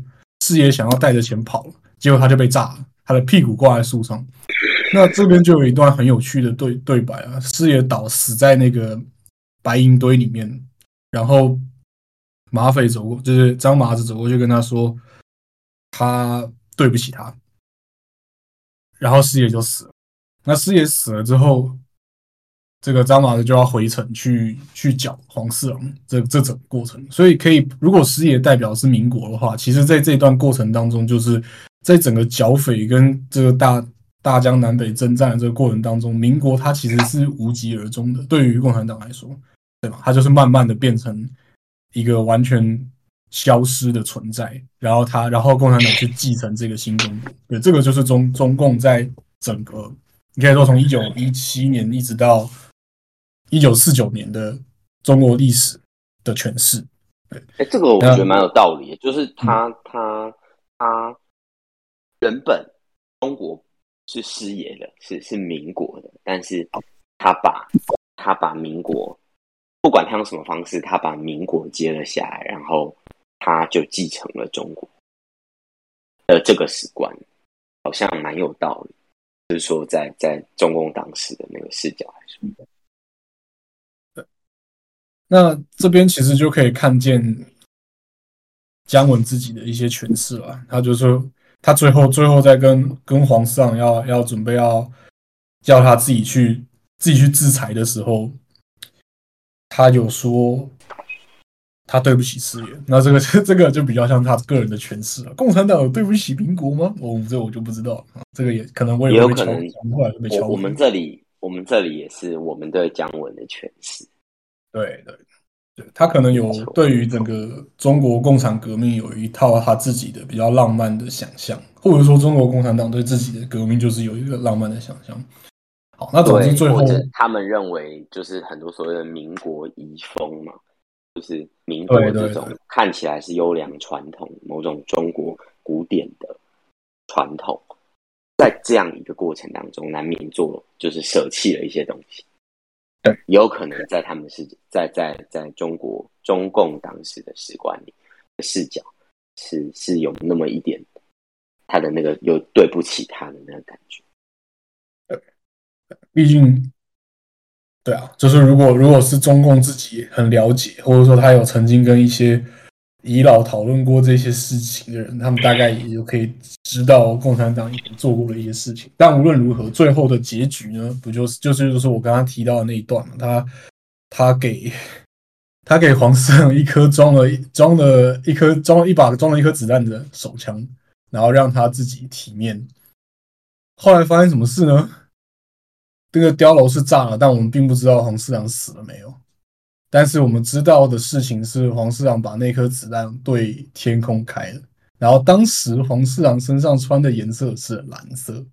师爷想要带着钱跑了，结果他就被炸了，他的屁股挂在树上。那这边就有一段很有趣的对对白啊，师爷倒死在那个白银堆里面，然后马匪走过，就是张麻子走过去跟他说，他对不起他，然后师爷就死了。那师爷死了之后，这个张麻子就要回城去去剿黄四郎这这整个过程，所以可以，如果师爷代表是民国的话，其实在这段过程当中，就是在整个剿匪跟这个大大江南北征战的这个过程当中，民国它其实是无疾而终的。对于共产党来说，对吧？它就是慢慢的变成一个完全消失的存在，然后他，然后共产党去继承这个新中国。对，这个就是中中共在整个，你可以说从一九一七年一直到一九四九年的中国历史的诠释。哎，这个我觉得蛮有道理的，就是他他他原本中国是师爷的，是是民国的，但是他把他把民国，不管他用什么方式，他把民国接了下来，然后他就继承了中国的这个史观，好像蛮有道理。就是说在，在中共当时的那个视角来说，那这边其实就可以看见姜文自己的一些诠释了。他就说，他最后最后在跟跟皇上要要准备要叫他自己去自己去制裁的时候，他有说他对不起师爷。那这个 这个就比较像他个人的诠释了。共产党有对不起民国吗？哦，这我就不知道了。这个也可能我也有可能后来被敲。我我们这里我们这里也是我们对姜文的诠释。对对对，他可能有对于整个中国共产革命有一套他自己的比较浪漫的想象，或者说中国共产党对自己的革命就是有一个浪漫的想象。好，那总之最后他们认为就是很多所谓的民国遗风嘛，就是民国这种看起来是优良传统、某种中国古典的传统，在这样一个过程当中，难免做就是舍弃了一些东西。对，有可能在他们是在在在中国中共当时的史观里视角是是有那么一点，他的那个又对不起他的那个感觉。毕竟，对啊，就是如果如果是中共自己很了解，或者说他有曾经跟一些遗老讨论过这些事情的人，他们大概也就可以知道共产党以前做过的一些事情。但无论如何，最后的结局呢，不就是就是就是我刚刚提到的那一段嘛？他他给他给黄四郎一颗装了装了一颗装了一把装了一颗子弹的手枪，然后让他自己体面。后来发生什么事呢？这个碉楼是炸了，但我们并不知道黄四郎死了没有。但是我们知道的事情是，黄四郎把那颗子弹对天空开了。然后当时黄四郎身上穿的颜色是蓝色。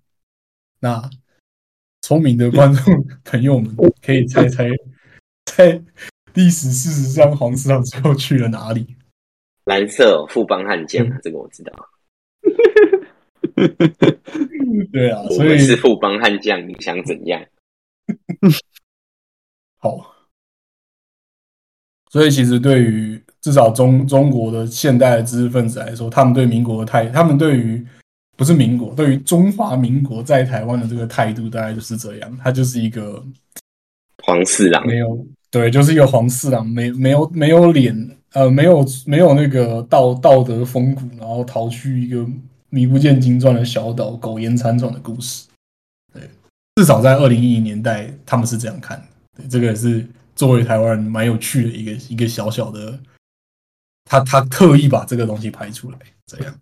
那聪明的观众 朋友们可以猜猜，在历史事实上黄四郎最后去了哪里？蓝色富邦悍将，这个我知道。对啊，我所以们是富邦悍将，你想怎样？好。所以其实对于至少中中国的现代的知识分子来说，他们对民国的态，他们对于不是民国，对于中华民国在台湾的这个态度，大概就是这样。他就是一个黄四郎没有对，就是一个黄四郎，没没有没有脸，呃，没有没有那个道道德风骨，然后逃去一个名不见经传的小岛，苟延残喘的故事。对，至少在二零一零年代，他们是这样看的。对，这个也是作为台湾人蛮有趣的一个一个小小的，他他特意把这个东西拍出来，这样。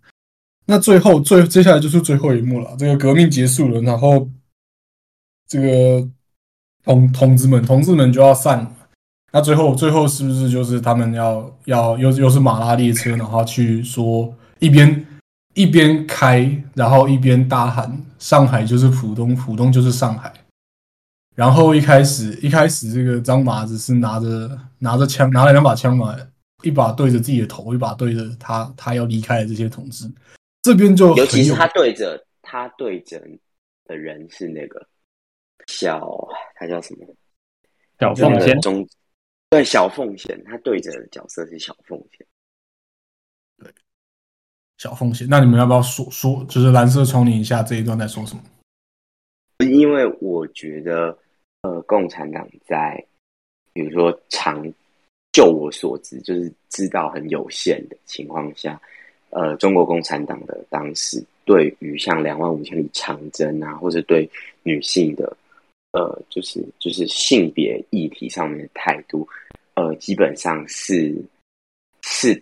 那最后最接下来就是最后一幕了，这个革命结束了，然后这个同同志们同志们就要散了。那最后最后是不是就是他们要要又又是马拉列车，然后去说一边一边开，然后一边大喊上海就是浦东，浦东就是上海。然后一开始一开始这个张麻子是拿着拿着枪，拿了两把枪嘛，一把对着自己的头，一把对着他他要离开的这些同志。这边就尤其是他对着他对着的人是那个小，他叫什么？小凤仙中对小凤仙，他对着的角色是小凤仙。小缝隙。那你们要不要说说，就是蓝色窗帘下这一段在说什么？因为我觉得，呃，共产党在比如说长，就我所知，就是知道很有限的情况下。呃，中国共产党的当时对于像两万五千里长征啊，或者对女性的呃，就是就是性别议题上面的态度，呃，基本上是是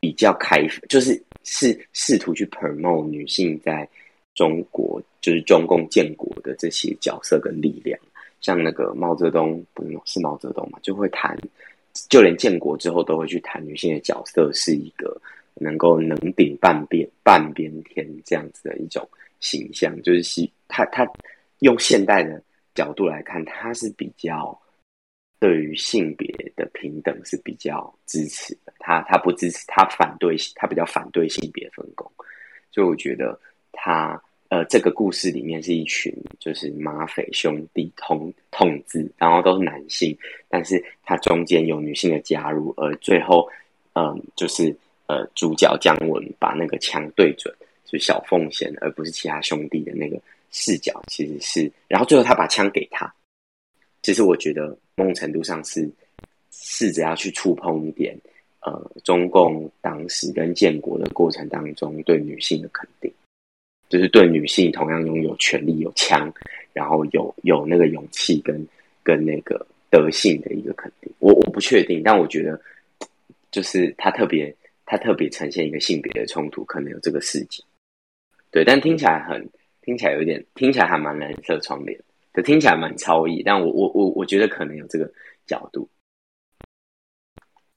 比较开，就是试试图去 promote 女性在中国就是中共建国的这些角色跟力量，像那个毛泽东不是毛泽东嘛，就会谈，就连建国之后都会去谈女性的角色是一个。能够能顶半边半边天这样子的一种形象，就是西他他用现代的角度来看，他是比较对于性别的平等是比较支持的。他他不支持，他反对，他比较反对性别分工。所以我觉得他呃，这个故事里面是一群就是马匪兄弟同同志，然后都是男性，但是他中间有女性的加入，而最后嗯，就是。呃，主角姜文把那个枪对准就小凤仙，而不是其他兄弟的那个视角，其实是，然后最后他把枪给他。其实我觉得某种程度上是试着要去触碰一点，呃，中共党史跟建国的过程当中对女性的肯定，就是对女性同样拥有权利、有枪，然后有有那个勇气跟跟那个德性的一个肯定。我我不确定，但我觉得就是他特别。它特别呈现一个性别的冲突，可能有这个事情，对，但听起来很听起来有点听起来还蛮蓝色窗帘，可听起来蛮超意，但我我我我觉得可能有这个角度。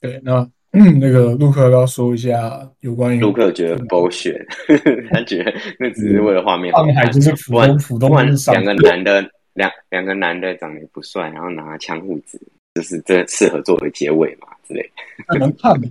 对，那 那个陆克要说一下有关于陆克觉得剥削，他觉得那只是为了画面，上海就是普通普通两个男的两两个男的长得不帅，然后拿枪护子，就是这适合作为结尾嘛之类，能看吗？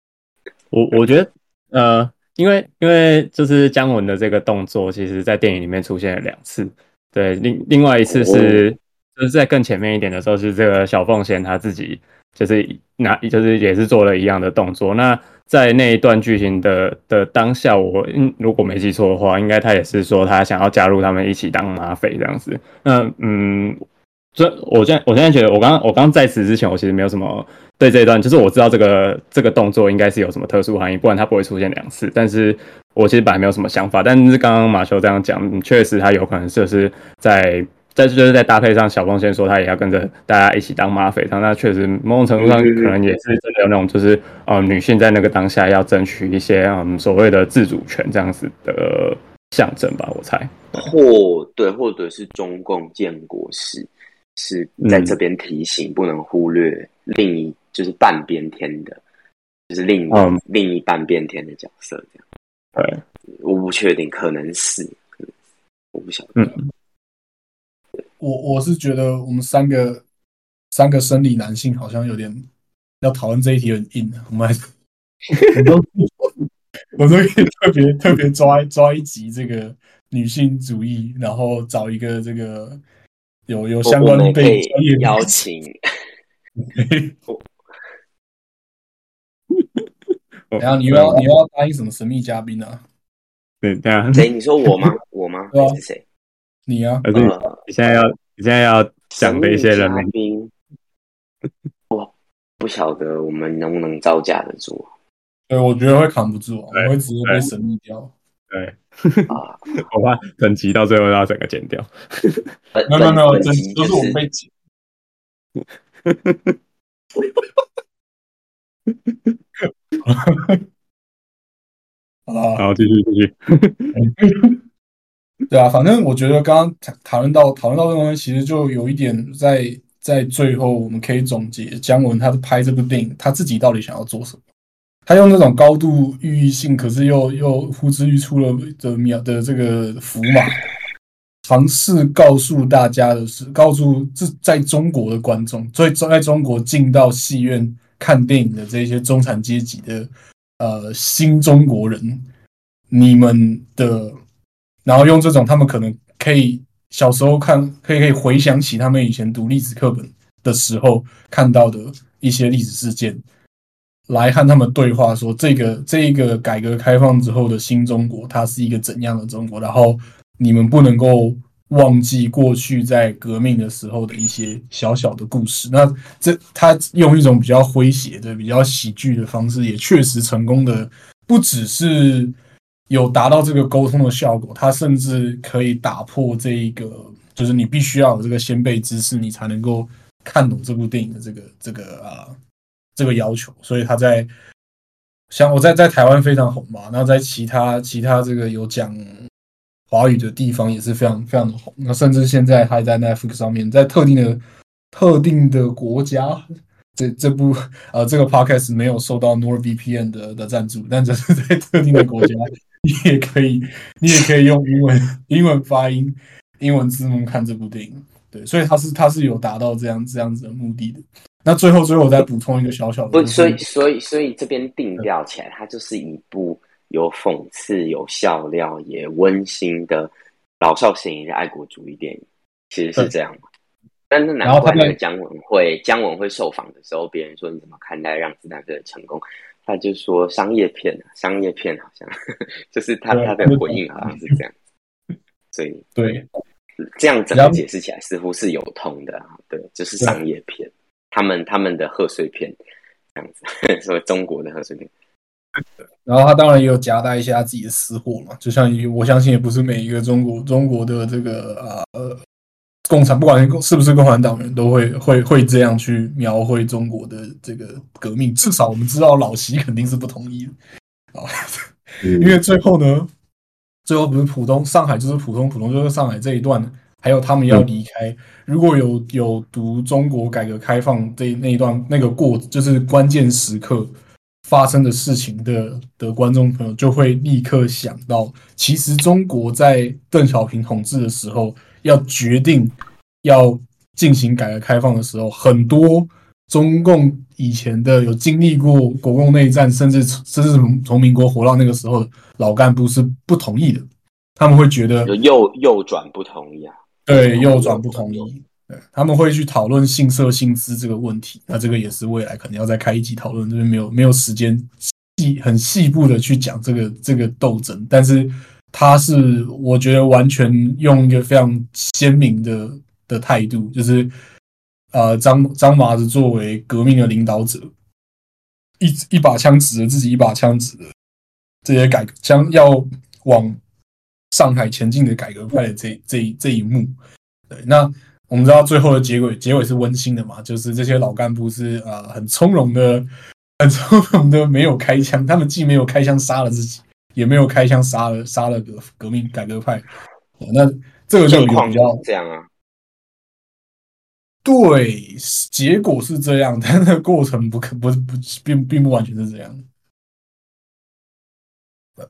我我觉得，呃，因为因为就是姜文的这个动作，其实在电影里面出现了两次。对，另另外一次是就是在更前面一点的时候，是这个小凤仙他自己就是拿就是也是做了一样的动作。那在那一段剧情的的当下，我如果没记错的话，应该他也是说他想要加入他们一起当马匪这样子。那嗯。所以，我现在我现在觉得，我刚刚我刚在此之前，我其实没有什么对这一段，就是我知道这个这个动作应该是有什么特殊含义，不然它不会出现两次。但是我其实本来没有什么想法，但是刚刚马修这样讲，确实他有可能就是在在就是在搭配上小凤先说他也要跟着大家一起当马匪，那确实某种程度上可能也是真的有那种就是呃女性在那个当下要争取一些嗯所谓的自主权这样子的象征吧，我猜。或对，或者是中共建国时。是在这边提醒，不能忽略另一就是半边天的，就是另另一半边天的角色，这样。对，我不确定，可能是，可能我不晓得。嗯，我我是觉得我们三个三个生理男性好像有点要讨论这一题很硬，我们还是 我都我都可以特别特别抓抓一集这个女性主义，然后找一个这个。有有相关被邀请，然后 你又要你又要答应什么神秘嘉宾呢？对对啊，谁？你说我吗？我吗？还是谁？你啊？而且你现在要你现在要讲的一些人名，我不晓得我们能不能招架得住。对，我觉得会扛不住，我会直接被神秘掉。对啊，我怕整集到最后要整个剪掉。没有没有没有，整集都是我被剪。好，好，继续继续。对啊，反正我觉得刚刚讨论到讨论到这个东西，其实就有一点在在最后我们可以总结姜文他拍这部电影，他自己到底想要做什么？他用那种高度寓意性，可是又又呼之欲出了的秒的这个符码，尝试告诉大家的是，告诉这在中国的观众，所以在中国进到戏院看电影的这些中产阶级的呃新中国人，你们的。然后用这种他们可能可以小时候看，可以可以回想起他们以前读历史课本的时候看到的一些历史事件，来和他们对话，说这个这一个改革开放之后的新中国，它是一个怎样的中国？然后你们不能够忘记过去在革命的时候的一些小小的故事。那这他用一种比较诙谐的、比较喜剧的方式，也确实成功的，不只是。有达到这个沟通的效果，它甚至可以打破这一个，就是你必须要有这个先辈知识，你才能够看懂这部电影的这个这个啊这个要求。所以他在像我在在台湾非常红嘛，然后在其他其他这个有讲华语的地方也是非常非常的红。那甚至现在还在 Netflix 上面，在特定的特定的国家。这这部呃，这个 podcast 没有受到 NordVPN 的的赞助，但只是在特定的国家，你也可以，你也可以用英文英文发音、英文字幕看这部电影。对，所以它是它是有达到这样这样子的目的的。那最后最后我再补充一个小小的，不，所以所以所以这边定调起来，它就是一部有讽刺、有笑料、也温馨的老少咸宜的爱国主义电影，其实是这样。但是难怪那个姜文会姜文会受访的时候，别人说你怎么看待《让子弹飞》的成功？他就说商业片啊，商业片好像 就是他他的回应好像是这样，所以对这样整个解释起来似乎是有通的啊。对，就是商业片，他们他们的贺岁片这样子，说中国的贺岁片。然后他当然也有夹带一些他自己的私货嘛，就像我相信也不是每一个中国中国的这个啊呃。共产不管是不是共产党员，都会会会这样去描绘中国的这个革命。至少我们知道老习肯定是不同意的啊，因为最后呢，最后不是浦东上海就是浦东，浦东就是上海这一段，还有他们要离开。如果有有读中国改革开放这那一段那个过，就是关键时刻发生的事情的的观众朋友，就会立刻想到，其实中国在邓小平统治的时候。要决定要进行改革开放的时候，很多中共以前的有经历过国共内战，甚至甚至从从民国活到那个时候的老干部是不同意的，他们会觉得右右转不同意啊，对，右转不同意，对，他们会去讨论性色性资这个问题，那这个也是未来可能要再开一集讨论，这边没有没有时间细很细部的去讲这个这个斗争，但是。他是我觉得完全用一个非常鲜明的的态度，就是呃张张麻子作为革命的领导者，一一把枪指着自己，一把枪指着这些改将要往上海前进的改革派的这这这一幕。对，那我们知道最后的结尾结尾是温馨的嘛？就是这些老干部是呃很从容的，很从容的没有开枪，他们既没有开枪杀了自己。也没有开枪杀了杀了革革命改革派，那这个就比较这样啊。对，结果是这样，但那过程不可不不并并不完全是这样。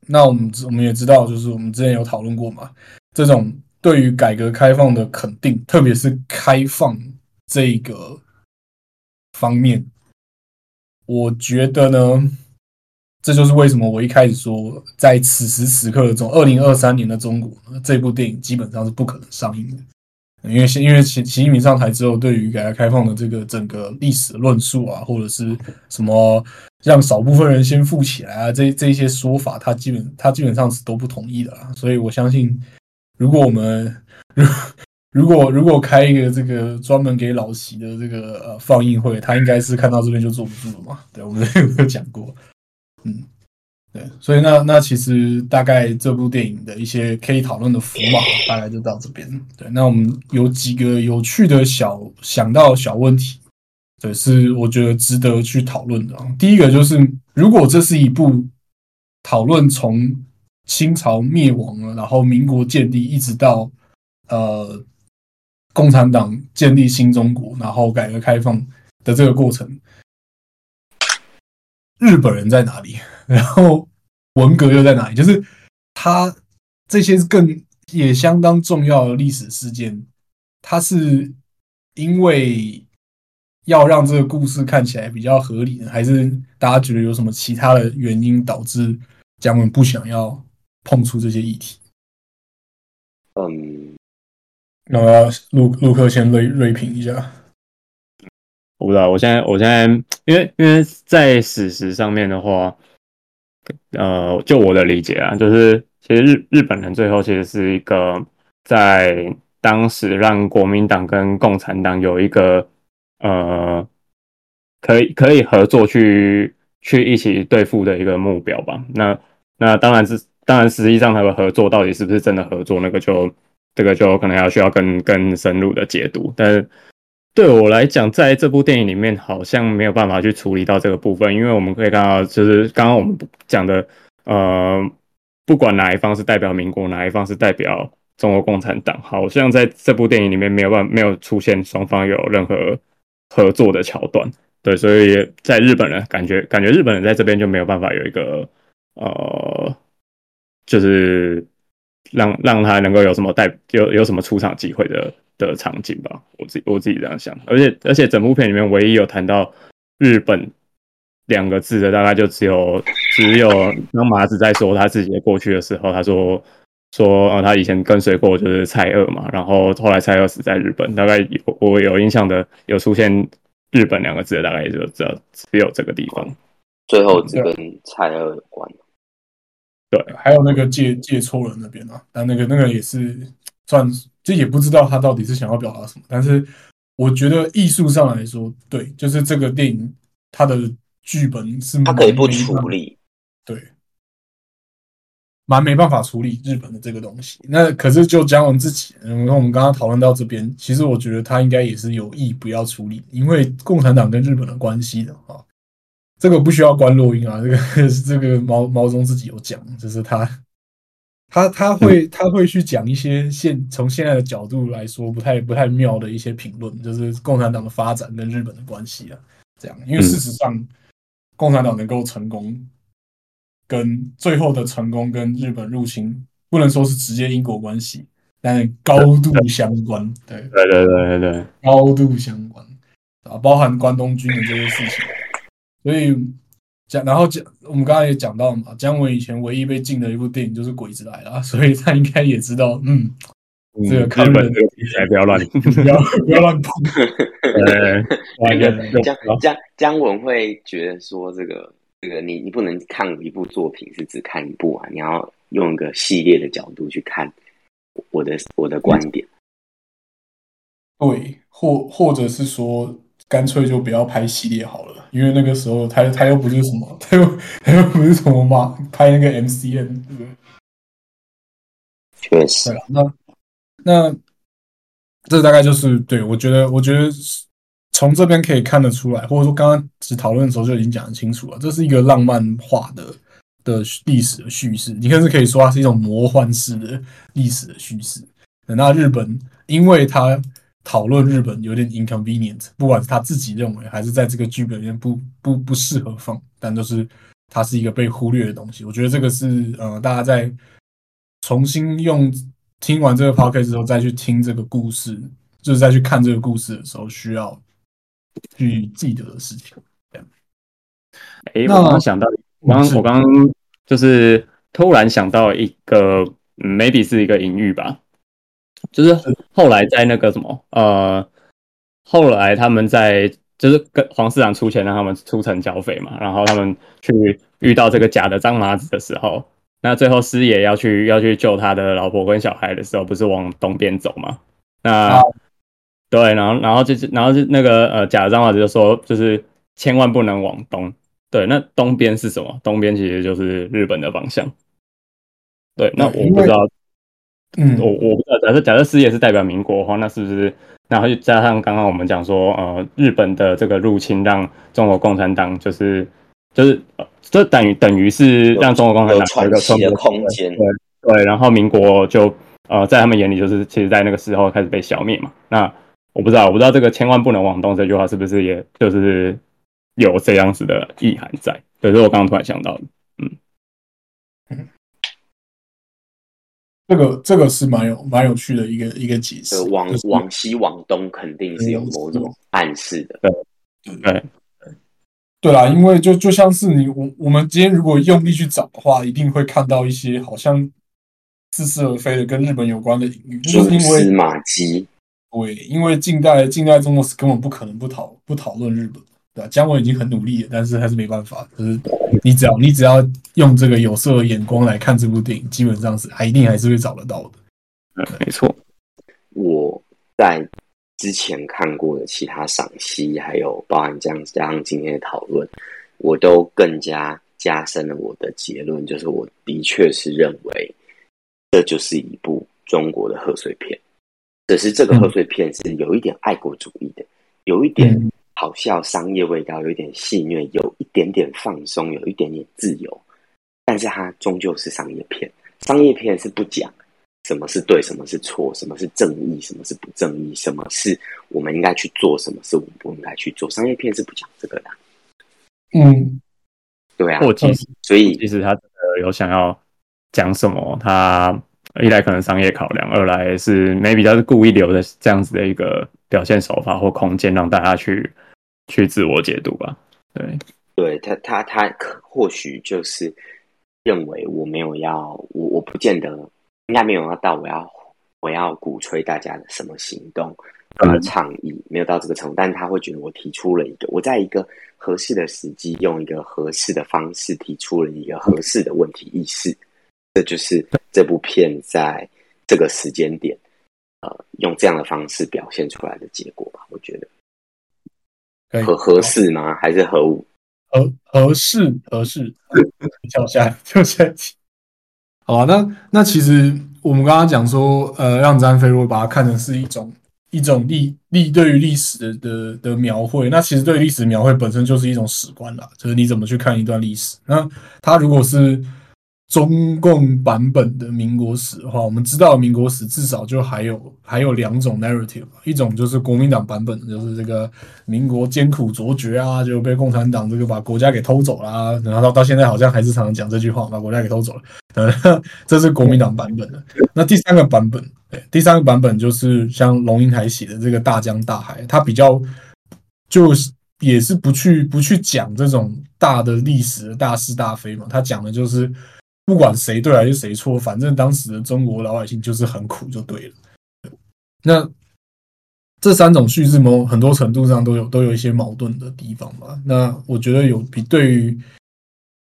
那我们我们也知道，就是我们之前有讨论过嘛，这种对于改革开放的肯定，特别是开放这个方面，我觉得呢。这就是为什么我一开始说，在此时此刻的中，二零二三年的中国，这部电影基本上是不可能上映的，因为因为习习近平上台之后，对于改革开放的这个整个历史论述啊，或者是什么让少部分人先富起来啊，这这些说法，他基本他基本上是都不同意的啊。所以我相信，如果我们如如果如果开一个这个专门给老习的这个呃放映会，他应该是看到这边就坐不住了嘛？对，我们有没有讲过，嗯，对，所以那那其实大概这部电影的一些可以讨论的符码，大概就到这边。对，那我们有几个有趣的小想到小问题，对，是我觉得值得去讨论的。第一个就是，如果这是一部讨论从清朝灭亡了，然后民国建立，一直到呃。共产党建立新中国，然后改革开放的这个过程，日本人在哪里？然后文革又在哪里？就是他这些更也相当重要的历史事件，他是因为要让这个故事看起来比较合理，还是大家觉得有什么其他的原因导致姜文不想要碰触这些议题？嗯。那我要陆陆克先锐锐评一下，我不知道，我现在我现在因为因为在史实上面的话，呃，就我的理解啊，就是其实日日本人最后其实是一个在当时让国民党跟共产党有一个呃可以可以合作去去一起对付的一个目标吧。那那当然是当然实际上他们合作到底是不是真的合作，那个就。这个就可能要需要更更深入的解读，但是对我来讲，在这部电影里面好像没有办法去处理到这个部分，因为我们可以看到，就是刚刚我们讲的，呃，不管哪一方是代表民国，哪一方是代表中国共产党，好像在这部电影里面没有办没有出现双方有任何合作的桥段，对，所以在日本人感觉感觉日本人在这边就没有办法有一个呃，就是。让让他能够有什么带有有什么出场机会的的场景吧，我自己我自己这样想，而且而且整部片里面唯一有谈到日本两个字的，大概就只有只有当麻子在说他自己的过去的时候，他说说啊他以前跟随过就是蔡锷嘛，然后后来蔡锷死在日本，大概有我有印象的有出现日本两个字的，大概也就只有只有这个地方，最后只跟蔡锷有关。对，还有那个借借错人那边啊，但那个那个也是算，就也不知道他到底是想要表达什么。但是我觉得艺术上来说，对，就是这个电影它的剧本是它可以不处理，对，蛮没办法处理日本的这个东西。那可是就姜文自己，然后我们刚刚讨论到这边，其实我觉得他应该也是有意不要处理，因为共产党跟日本的关系的啊。这个不需要关录音啊，这个 这个毛毛中自己有讲，就是他他他会他会去讲一些现从现在的角度来说不太不太妙的一些评论，就是共产党的发展跟日本的关系啊，这样，因为事实上共产党能够成功，跟最后的成功跟日本入侵不能说是直接因果关系，但高度相关，对对对对对对，高度相关啊，包含关东军的这些事情。所以讲，然后讲，我们刚刚也讲到嘛，姜文以前唯一被禁的一部电影就是《鬼子来了》，所以他应该也知道，嗯，这个看本这个题材不要乱，不要不要乱碰。呃，那个姜姜姜文会觉得说，这个这个你你不能看一部作品是只看一部啊，你要用一个系列的角度去看我的我的观点。对，或或者是说。干脆就不要拍系列好了，因为那个时候他他又不是什么，他又他又不是什么嘛，拍那个 MCN，对不对？确实。那那这大概就是对我觉得，我觉得从这边可以看得出来，或者说刚刚只讨论的时候就已经讲得清楚了，这是一个浪漫化的的历史的叙事，你甚至可以说它是一种魔幻式的历史的叙事。那日本，因为它。讨论日本有点 inconvenient，不管是他自己认为，还是在这个剧本里面不不不适合放，但都是它是一个被忽略的东西。我觉得这个是呃，大家在重新用听完这个 podcast 之后再去听这个故事，就是再去看这个故事的时候需要去记得的事情。哎，我刚想到，我刚我刚就是突然想到一个，maybe 是一个隐喻吧。就是后来在那个什么呃，后来他们在就是跟黄市长出钱让他们出城剿匪嘛，然后他们去遇到这个假的张麻子的时候，那最后师爷要去要去救他的老婆跟小孩的时候，不是往东边走吗？那对，然后然后就是然后就那个呃假的张麻子就说，就是千万不能往东。对，那东边是什么？东边其实就是日本的方向。对，那我不知道，嗯，我我不知道，假设假设事业是代表民国的话，那是不是？然后就加上刚刚我们讲说，呃，日本的这个入侵让中国共产党就是就是这等于等于是让中国共产党有喘息的空间。对对，然后民国就呃在他们眼里就是其实在那个时候开始被消灭嘛。那我不知道，我不知道这个千万不能往东这句话是不是也就是有这样子的意涵在？对，是我刚刚突然想到的，这个这个是蛮有蛮有趣的一个一个解释。往往西往东肯定是有某种暗示的。对对对对啦，因为就就像是你我我们今天如果用力去找的话，一定会看到一些好像似是而非的跟日本有关的隐喻，就是因为马基。对，因为近代近代中国史根本不可能不讨不讨论日本。对，姜文已经很努力了，但是还是没办法。就是你只要你只要用这个有色的眼光来看这部电影，基本上是还一定还是会找得到的。嗯，没错。我在之前看过的其他赏析，还有包含这样加上今天的讨论，我都更加加深了我的结论，就是我的确是认为这就是一部中国的贺岁片，只是这个贺岁片是有一点爱国主义的，有一点。好笑，商业味道有一点戏谑，有一点点放松，有一点点自由，但是它终究是商业片。商业片是不讲什么是对，什么是错，什么是正义，什么是不正义，什么是我们应该去做，什么是我们不应该去做。商业片是不讲这个的。嗯，对啊。我其实，所以其实他有想要讲什么，他一来可能商业考量，二来是 maybe 他是故意留的这样子的一个表现手法或空间，让大家去。去自我解读吧，对，对他，他，他或许就是认为我没有要，我我不见得应该没有要到我要我要鼓吹大家的什么行动呃倡议，没有到这个程度，但是他会觉得我提出了一个，我在一个合适的时机，用一个合适的方式提出了一个合适的问题意识，这就是这部片在这个时间点，呃，用这样的方式表现出来的结果吧，我觉得。合合适吗？还是合五？合合适合适，跳下跳下去。好啊，那那其实我们刚刚讲说，呃，让詹飞如果把它看成是一种一种历历对于历史的的描绘，那其实对历史描绘本身就是一种史观啦，就是你怎么去看一段历史。那它如果是。中共版本的民国史的话，我们知道民国史至少就还有还有两种 narrative，一种就是国民党版本的，就是这个民国艰苦卓绝啊，就被共产党这个把国家给偷走了，然后到到现在好像还是常常讲这句话，把国家给偷走了，呃，这是国民党版本的。那第三个版本，第三个版本就是像龙应台写的这个大江大海，它比较就是也是不去不去讲这种大的历史的大是大非嘛，他讲的就是。不管谁对还是谁错，反正当时的中国老百姓就是很苦，就对了。那这三种叙事某很多程度上都有都有一些矛盾的地方吧。那我觉得有比对于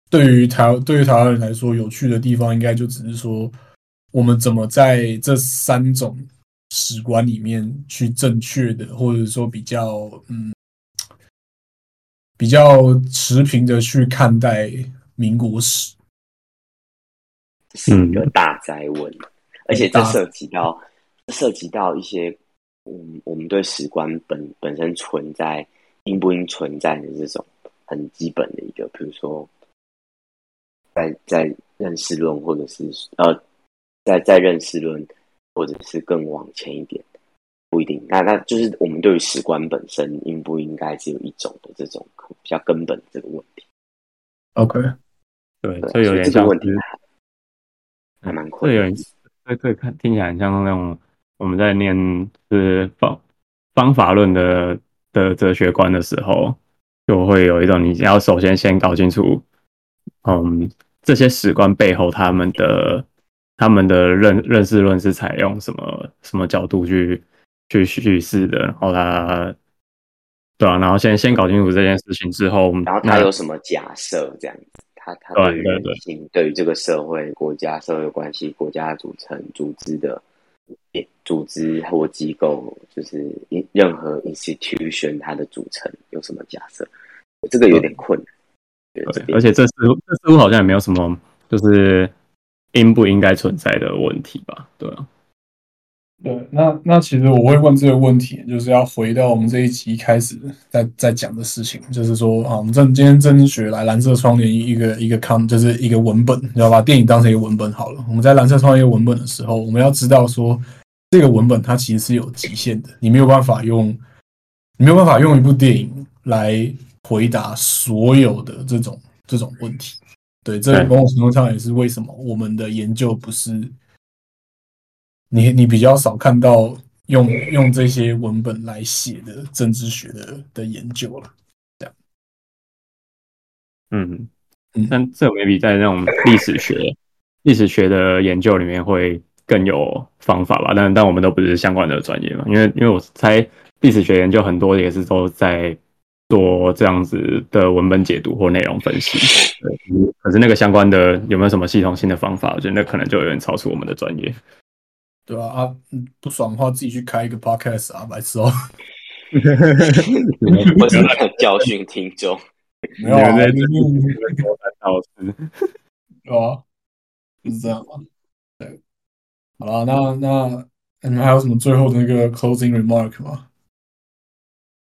对于台对于台湾人来说有趣的地方，应该就只是说我们怎么在这三种史观里面去正确的，或者说比较嗯比较持平的去看待民国史。是一个大灾问，而且这涉及到涉及到一些，嗯，我们对史观本本身存在应不应存在的这种很基本的一个，比如说，在在认识论，或者是呃，在在认识论，或者是更往前一点，不一定。那那就是我们对于史观本身应不应该只有一种的这种比较根本的这个问题。OK，对，所以有点像问题。还蛮困对，有这这看听起来很像那种我们在念是方方法论的的哲学观的时候，就会有一种你要首先先搞清楚，嗯，这些史观背后他们的他们的认认识论是采用什么什么角度去去叙事的，然后他对啊，然后先先搞清楚这件事情之后，然后他有什么假设这样子。他他对于人性，对于这个社会、国家、社会关系、国家组成、组织的组织或机构，就是任何 institution 它的组成有什么假设？这个有点困难。对，而且这似乎这似乎好像也没有什么，就是应不应该存在的问题吧？对啊。对，那那其实我会问这个问题，就是要回到我们这一集开始在在讲的事情，就是说啊，我们正今天政治学来蓝色窗帘一个一个看，就是一个文本，你要把电影当成一个文本好了。我们在蓝色窗帘文本的时候，我们要知道说，这个文本它其实是有极限的，你没有办法用，你没有办法用一部电影来回答所有的这种这种问题。对，这某种程度上也是为什么我们的研究不是。你你比较少看到用用这些文本来写的政治学的的研究了，这样。嗯嗯，但这 maybe 在那种历史学历史学的研究里面会更有方法吧？但但我们都不是相关的专业嘛，因为因为我猜历史学研究很多也是都在做这样子的文本解读或内容分析。可是那个相关的有没有什么系统性的方法？我觉得那可能就有点超出我们的专业。对啊，啊，不爽的话自己去开一个 podcast 啊，白痴哦。我是教训听众，没有啊，就是老师，对啊，就是这样嘛。对，好了，那那你们还有什么最后的那个 closing remark 吗？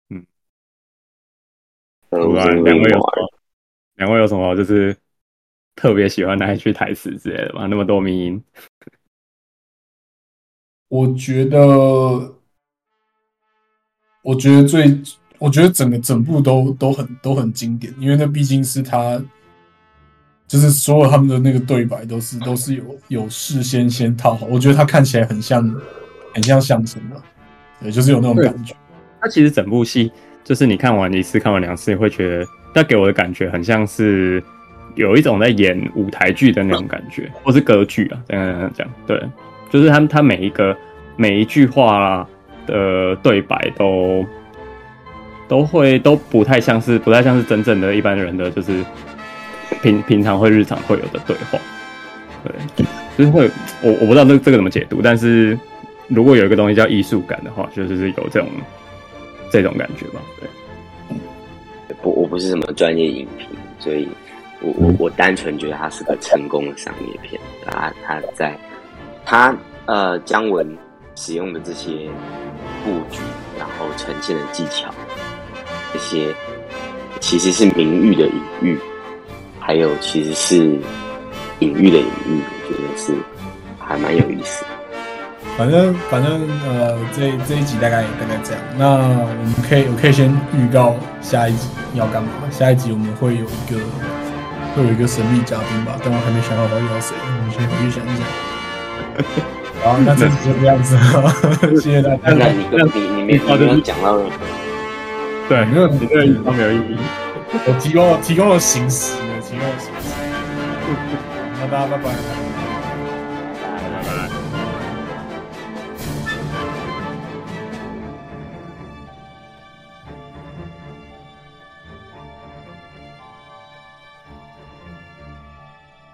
嗯，两位有两位有什么就是特别喜欢哪一句台词之类的吗？那么多名音。我觉得，我觉得最，我觉得整个整部都都很都很经典，因为那毕竟是他，就是所有他们的那个对白都是都是有有事先先套好，我觉得他看起来很像很像相声的，对，就是有那种感觉。他其实整部戏，就是你看完一次、看完两次，你会觉得他给我的感觉很像是有一种在演舞台剧的那种感觉，或是歌剧啊，这样这样讲，对。就是他他每一个每一句话啦的对白都都会都不太像是不太像是真正的一般人的就是平平常会日常会有的对话，对，就是会我我不知道这这个怎么解读，但是如果有一个东西叫艺术感的话，就是是有这种这种感觉吧，对，不我不是什么专业影评，所以我我我单纯觉得它是个成功的商业片，啊，它在。他呃，姜文使用的这些布局，然后呈现的技巧，这些其实是名誉的隐喻，还有其实是隐喻的隐喻，我觉得是还蛮有意思。反正反正呃，这这一集大概大概这样。那我们可以我可以先预告下一集要干嘛？下一集我们会有一个会有一个神秘嘉宾吧，但我还没想好到要谁，我们先回去想一想。好，那这次就这样子了，谢谢大家。那你你你没没有讲到任何，对，没有你这个意没有意义。我提供提供了形式，提供了形式。那大家拜拜。